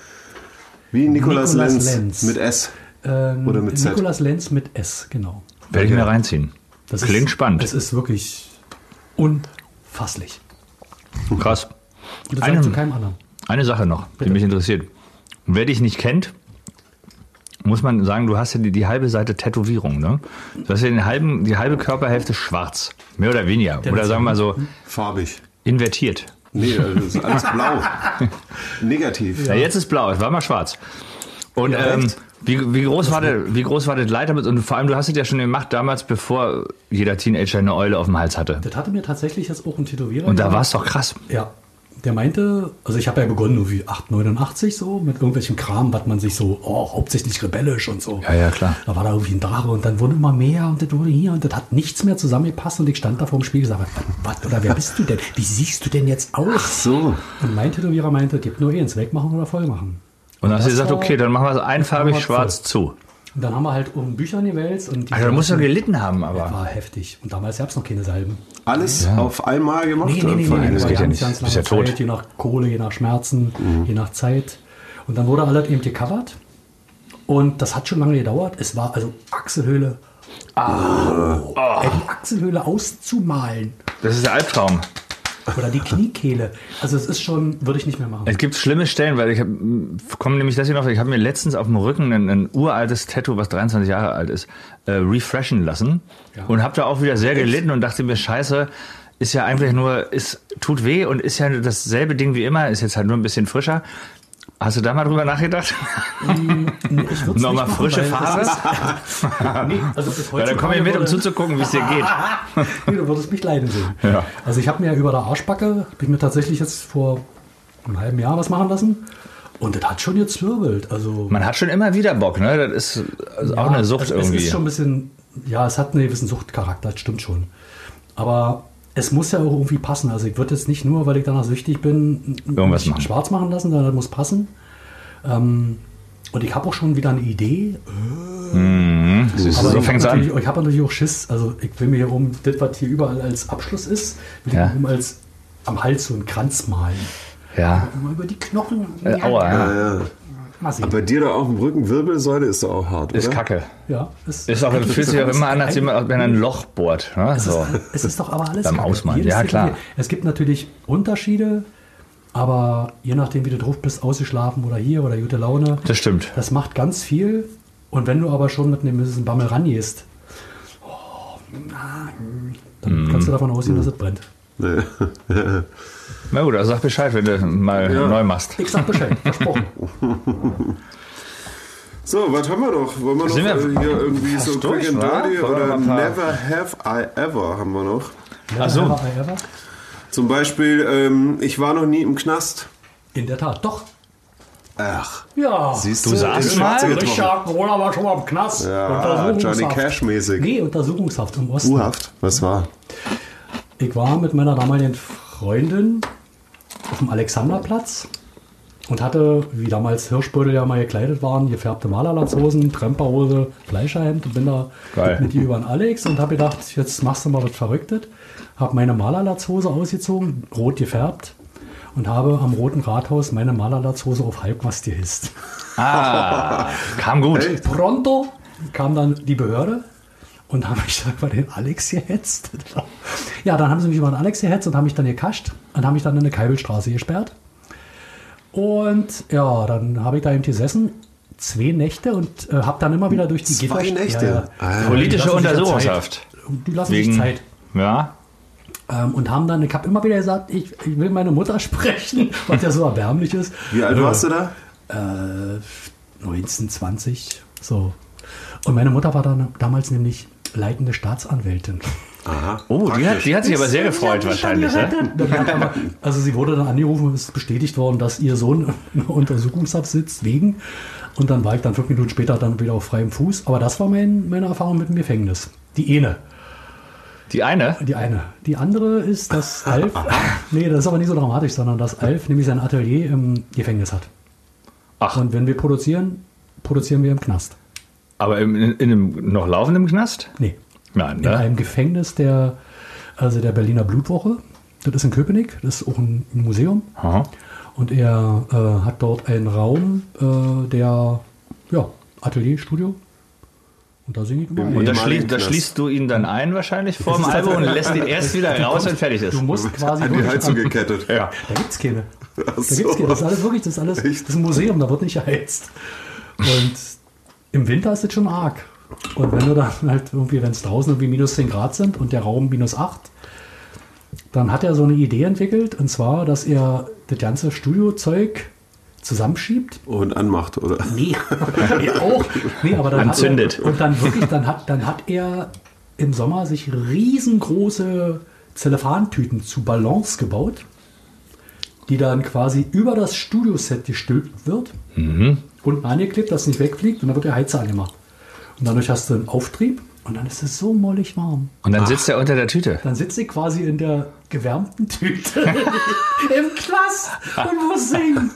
Wie Nikolas, Nikolas Lenz, Lenz. mit S. Ähm, Oder mit Z. Nikolas Lenz mit S, genau. Werde ich mir reinziehen. Das Klingt ist, spannend. Es ist wirklich unfasslich. Krass. Und das sagt zu keinem anderen. Eine Sache noch, die Bitte. mich interessiert. Wer dich nicht kennt, muss man sagen, du hast ja die, die halbe Seite Tätowierung. Ne? Du hast ja den halben, die halbe Körperhälfte schwarz. Mehr oder weniger. Oder sagen wir mal so Farbig. invertiert. Nee, äh, das ist alles blau. Negativ. Ja. jetzt ist blau, es war mal schwarz. Und ähm, echt? wie, wie, groß war der, wie groß war das Leiter? Und vor allem, du hast es ja schon gemacht damals, bevor jeder Teenager eine Eule auf dem Hals hatte. Das hatte mir tatsächlich jetzt auch ein Tätowierer. Und da war es doch krass. Ja. Der meinte, also ich habe ja begonnen nur wie 889 so, mit irgendwelchem Kram, was man sich so, oh, hauptsächlich rebellisch und so. Ja, ja, klar. Da war da irgendwie ein Drache und dann wurde immer mehr und das wurde hier und das hat nichts mehr zusammengepasst und ich stand da vor dem Spiegel und sagte, was oder wer bist du denn? Wie siehst du denn jetzt aus? So. Und mein Tätowierer meinte, gibt nur eins, wegmachen oder voll machen. Und dann hast du gesagt, war- okay, dann machen wir es einfarbig war schwarz voll. zu. Und dann haben wir halt um Bücher gewälzt und die Also, da musst du gelitten haben, aber. war heftig. Und damals gab es noch keine Salben. Alles auf einmal gemacht? Nee, nee, nee, nee, das geht ja nicht. ganz Bist ja tot. Zeit, je nach Kohle, je nach Schmerzen, je nach Zeit. Und dann wurde alles eben gecovert. Und das hat schon lange gedauert. Es war also Achselhöhle. Ah, die Achselhöhle auszumalen. Das ist der Albtraum. Oder die Kniekehle. Also es ist schon, würde ich nicht mehr machen. Es gibt schlimme Stellen, weil ich komme nämlich das hier noch, ich habe mir letztens auf dem Rücken ein, ein uraltes Tattoo, was 23 Jahre alt ist, äh, refreshen lassen Ja. und habe da auch wieder sehr gelitten und dachte mir, scheiße, ist ja eigentlich nur, ist, tut weh und ist ja dasselbe Ding wie immer, ist jetzt halt nur ein bisschen frischer. Hast du da mal drüber nachgedacht? Würd's Nochmal machen, frische Farbe? nee, also bis Ja, dann komm ich mit, um zuzugucken, wie es dir geht. nee, du würdest mich leiden sehen. Ja. Also ich habe mir über der Arschbacke, ich mir tatsächlich jetzt vor einem halben Jahr was machen lassen. Und das hat schon gezwirbelt. Also Man hat schon immer wieder Bock, ne? Das ist also auch eine Sucht also irgendwie. Es ist schon ein bisschen, ja, es hat einen gewissen Suchtcharakter, das stimmt schon. Aber es muss ja auch irgendwie passen. Also ich würde jetzt nicht nur, weil ich danach süchtig bin, Irgendwas mich machen. schwarz machen lassen, sondern das muss passen. Ähm, und ich habe auch schon wieder eine Idee. Aber so habe an. natürlich, ich hab natürlich auch Schiss. Also ich will mir hier oben, das, was hier überall als Abschluss ist, will Ja. ich mir oben als am Hals so einen Kranz malen. Ja. Immer über die Knochen. Äh, aua, ja. Ja, Mal sehen. Bei dir da auf dem Rücken Wirbelsäule ist doch auch hart, Ist oder? kacke. ja, Ist auch, fühlt sich auch immer an, als jemand, wenn ein Loch bohrt. Ne? Es, So. ist, es ist doch aber alles Beim Jedes ja, klar. Tätowier- Es gibt natürlich Unterschiede, aber je nachdem, wie du drauf bist, ausgeschlafen oder hier oder gute Laune, Das stimmt. das macht ganz viel. Und wenn du aber schon mit einem bisschen Bammel rangehst, oh, na, dann Mhm. kannst du davon ausgehen, dass es brennt. Nee. Na gut, also sag Bescheid, wenn du mal Ja. neu machst. Ich sag Bescheid, versprochen. So, was haben wir noch? Wollen wir noch Sind wir äh, hier irgendwie so durch, Quick and? Dirty oder Never Have I Ever haben wir noch? Ach so. Never have I ever. Zum Beispiel, ähm, ich war noch nie im Knast. In der Tat, doch. Ach, Ja. siehst Du saßt in mal? Richard Corona war schon mal im Knast. Ja, Untersuchungshaft. Johnny Cash-mäßig. Nee, Untersuchungshaft im Osten. U-Haft, was war? Ich war mit meiner damaligen Freundin auf dem Alexanderplatz und hatte, wie damals Hirschbeutel ja mal gekleidet waren, gefärbte Malerlatzhosen, Tremperhose, Fleischerhemd und bin da Geil. mit ihr über den Alex und habe gedacht, jetzt machst du mal was Verrücktes. Habe meine Malerlatzhose ausgezogen, rot gefärbt und habe am Roten Rathaus meine Malerlatzhose auf Halbmast gehisst. Ah, kam gut. Pronto kam dann die Behörde und haben mich dann über den Alex gehetzt. Ja, dann haben sie mich über den Alex gehetzt und haben mich dann gekascht und haben mich dann in eine Keibelstraße gesperrt. Und ja, dann habe ich da eben gesessen, zwei Nächte und äh, habe dann immer wieder durch die Zwei Gitter- Nächte? Ja, ja. Ah, Politische Untersuchungshaft. Die lassen Wegen, sich Zeit. ja, Ähm, und haben dann, ich habe immer wieder gesagt, ich, ich will meine Mutter sprechen, was ja so erbärmlich ist. Wie alt warst du da? Äh, 19, 20, so. Und meine Mutter war dann damals nämlich leitende Staatsanwältin. Aha. Oh, die hat, die hat sich aber sehr gefreut wahrscheinlich. Ne? Also sie wurde dann angerufen und ist bestätigt worden, dass ihr Sohn in Untersuchungshaft sitzt wegen. Und dann war ich dann fünf Minuten später dann wieder auf freiem Fuß. Aber das war mein, meine Erfahrung mit dem Gefängnis. Die eine. Die eine? Die eine. Die andere ist, dass Alf, nee, das ist aber nicht so dramatisch, sondern dass Alf nämlich sein Atelier im Gefängnis hat. Ach, Und wenn wir produzieren, produzieren wir im Knast. Aber in, in einem noch laufenden Knast? Nee, Nein, in ne? einem Gefängnis der, also der Berliner Blutwoche. Das ist in Köpenick, das ist auch ein Museum. Aha. Und er äh, hat dort einen Raum, äh, der, ja, Atelier, Studio. Und da singe ich immer. Im- Und da, schließt, da schließt du ihn dann ein wahrscheinlich vor dem Album und lässt ihn erst wieder raus, wenn fertig ist. Du musst quasi An die Heizung an- gekettet. Ja. Da gibt's keine. Da so. gibt's keine. Das ist alles wirklich, das ist alles, das ist ein Museum, da wird nicht geheizt. Und im Winter ist das schon arg. Und wenn du dann halt irgendwie, wenn es draußen irgendwie minus 10 Grad sind und der Raum minus 8, dann hat er so eine Idee entwickelt, und zwar, dass er das ganze Studiozeug zusammenschiebt Und anmacht, oder? Nee, ja, auch. Nee, aber dann Anzündet. Hat er, und dann wirklich, dann hat, dann hat er im Sommer sich riesengroße Zellophantüten zu Ballons gebaut, die dann quasi über das Studioset gestülpt wird, unten angeklebt, dass es nicht wegfliegt und dann wird der Heizer angemacht. Und dadurch hast du einen Auftrieb und dann ist es so mollig warm. Und dann sitzt er unter der Tüte. Dann sitze ich quasi in der gewärmten Tüte im Knast und muss singen.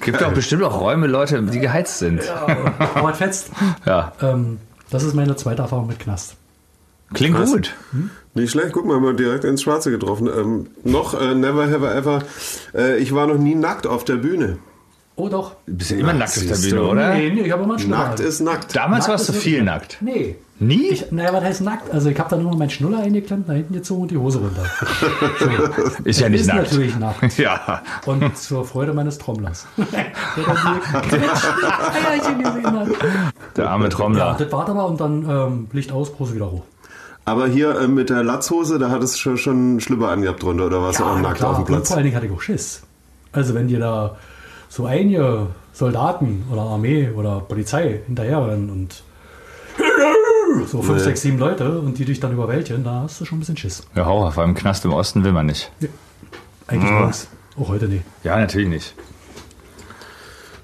Gibt doch bestimmt auch Räume, Leute, die geheizt sind. Aber es fetzt. Ja. Ähm, das ist meine zweite Erfahrung mit Knast. Klingt Krass. gut. Nicht schlecht, guck mal, mal direkt ins Schwarze getroffen. Ähm, noch, äh, never have I ever. Äh, ich war noch nie nackt auf der Bühne. Oh doch. Du bist ja immer Ja, nackt auf der Bühne, du. oder? Nee, nee, ich habe immer einen Schnuller. Nackt ist nackt. Damals Nackt warst du viel wirklich- nackt. Nee. Nie? Ich, naja, was heißt nackt? Also ich habe dann immer meinen Schnuller eingeklemmt, nach hinten gezogen und die Hose runter. So. Ist ja nicht ist nackt. natürlich nackt. Ja. Und zur Freude meines Trommlers. Der arme Ja, Trommler. das war aber und dann ähm, Licht aus, Brust wieder hoch. Aber hier äh, mit der Latzhose, da hattest du schon, schon Schlüpper angehabt drunter, oder warst du auch na nackt klar. auf dem Und Platz? vor allen Dingen hatte ich auch Schiss. Also wenn dir da so einige Soldaten oder Armee oder Polizei hinterherrennen und so fünf, Nee. sechs, sieben Leute und die dich dann überwältigen, da hast du schon ein bisschen Schiss. Ja, Horror, vor allem Knast im Osten will man nicht. Eigentlich bei uns. Auch heute nicht. Ja, natürlich nicht.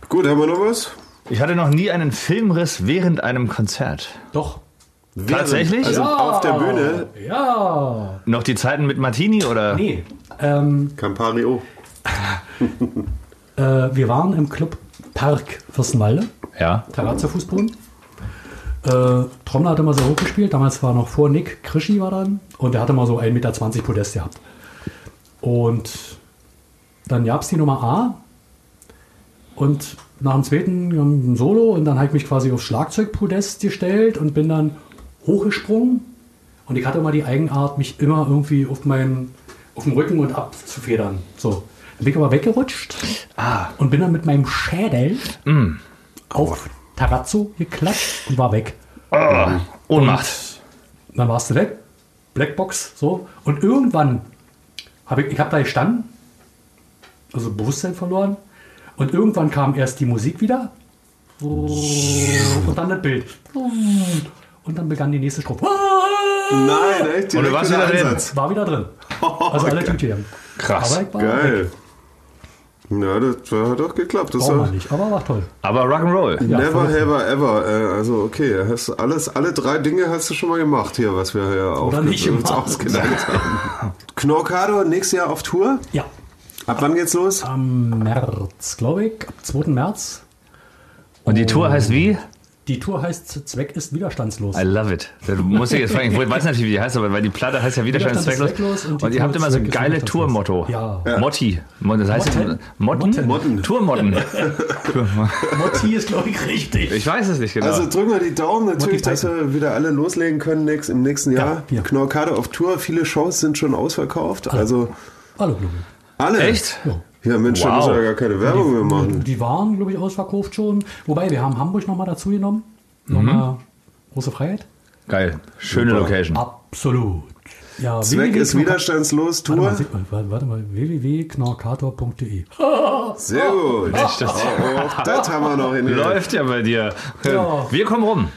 Gut, haben wir noch was? Ich hatte noch nie einen Filmriss während einem Konzert. Doch. Tatsächlich? Also auf der Bühne, Ja. Noch die Zeiten mit Martini oder? Nee. Ähm, Campario. äh, wir waren im Club Park Fürstenwalde, Ja. Terrazzo-Fußboden. Äh, Trommler hat immer so hoch gespielt. Damals war noch vor Nick Krischi war dann. Und der hatte mal so 1,20 Meter Podest gehabt. Und dann gab es die Nummer A. Und nach dem zweiten ein Solo. Und dann habe ich mich quasi aufs Schlagzeugpodest gestellt und bin dann hochgesprungen. Und ich hatte immer die Eigenart, mich immer irgendwie auf meinen auf dem Rücken und abzufedern. So. Dann bin ich aber weggerutscht Ah. und bin dann mit meinem Schädel auf Tarazzo geklatscht und war weg. Ohnmacht. Dann warst du weg, Blackbox, so. Und irgendwann habe ich, ich habe da gestanden, also Bewusstsein verloren. Und irgendwann kam erst die Musik wieder. Und dann das Bild. Und dann begann die nächste Strophe. Nein, echt? Und du warst wieder drin. War wieder drin. Also alle Tüte. Krass. Aber ich war weg. Ja, das hat doch geklappt. Das war nicht, aber war toll. Aber Rock'n'Roll. Ja, never, ever, ever. Äh, also okay, hast alles, alle drei Dinge hast du schon mal gemacht hier, was wir hier aufge- nicht uns ausgedacht haben. Knorkado nächstes Jahr auf Tour. Ja, Ab wann geht's los? am März, glaube ich, ab 2. März. Und die Tour heißt wie? Die Tour heißt Zweck ist widerstandslos. I love it. Da muss ich jetzt fragen, ich weiß natürlich, wie die heißt, aber weil die Platte heißt ja Widerstand ist Widerstand zwecklos. ist zwecklos und Und, die ihr habt immer so geile widerstandslos. Tourmotto. Ja. Motti. Das heißt Motten? Motten? Motten. Tourmotten. Motti ist, glaube ich, richtig. Ich weiß es nicht genau. Also drücken wir die Daumen natürlich, dass wir wieder alle loslegen können nächst, im nächsten Jahr. Ja, ja. Knorkade auf Tour, viele Shows sind schon ausverkauft. Also Hallo, glaube alle. Echt? Ja. Ja, Mensch, da Wow. müssen wir ja gar keine Werbung mehr machen. Die waren, glaube ich, ausverkauft schon. Wobei, wir haben Hamburg nochmal dazu genommen. Nochmal große Freiheit. Geil. Schöne Super. Location. Absolut. Ja, Zweck ist www.knorka- widerstandslos, Warte mal, Tour. sieht man, warte warte mal, www.knorkator.de. Sehr gut. Echt, das Auch das haben wir noch in der läuft ja bei dir. Ja. Wir kommen rum.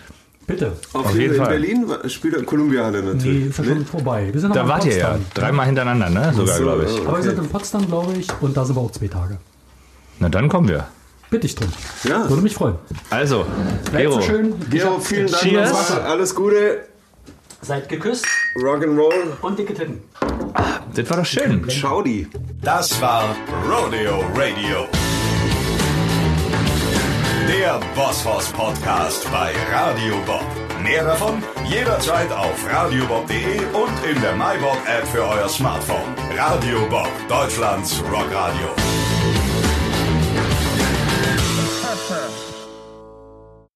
Bitte. Auf, Auf jeden Fall. In Berlin spielt der Columbia-Halle Nee, natürlich. ist ja schon vorbei. Wir sind Da wart ihr ja. Dreimal hintereinander, ne? Sogar, so, glaube ich. ja. Aber wir sind in Potsdam, glaube ich, und da sind wir auch zwei Tage. Na, dann kommen wir. Bitte ich drum. Ja. Würde mich freuen. Also, Bleibt Gero. so schön. Gero, vielen Dank Cheers. Alles Gute. Seid geküsst Rock'n'Roll. und dicke Titten. Das war doch schön. Ciao die. Das war Rodeo Radio. Der Bosshaus Podcast bei Radio Bob. Mehr davon jederzeit auf radiobob.de und in der MyBob App für euer Smartphone. Radio Bob, Deutschlands Rockradio.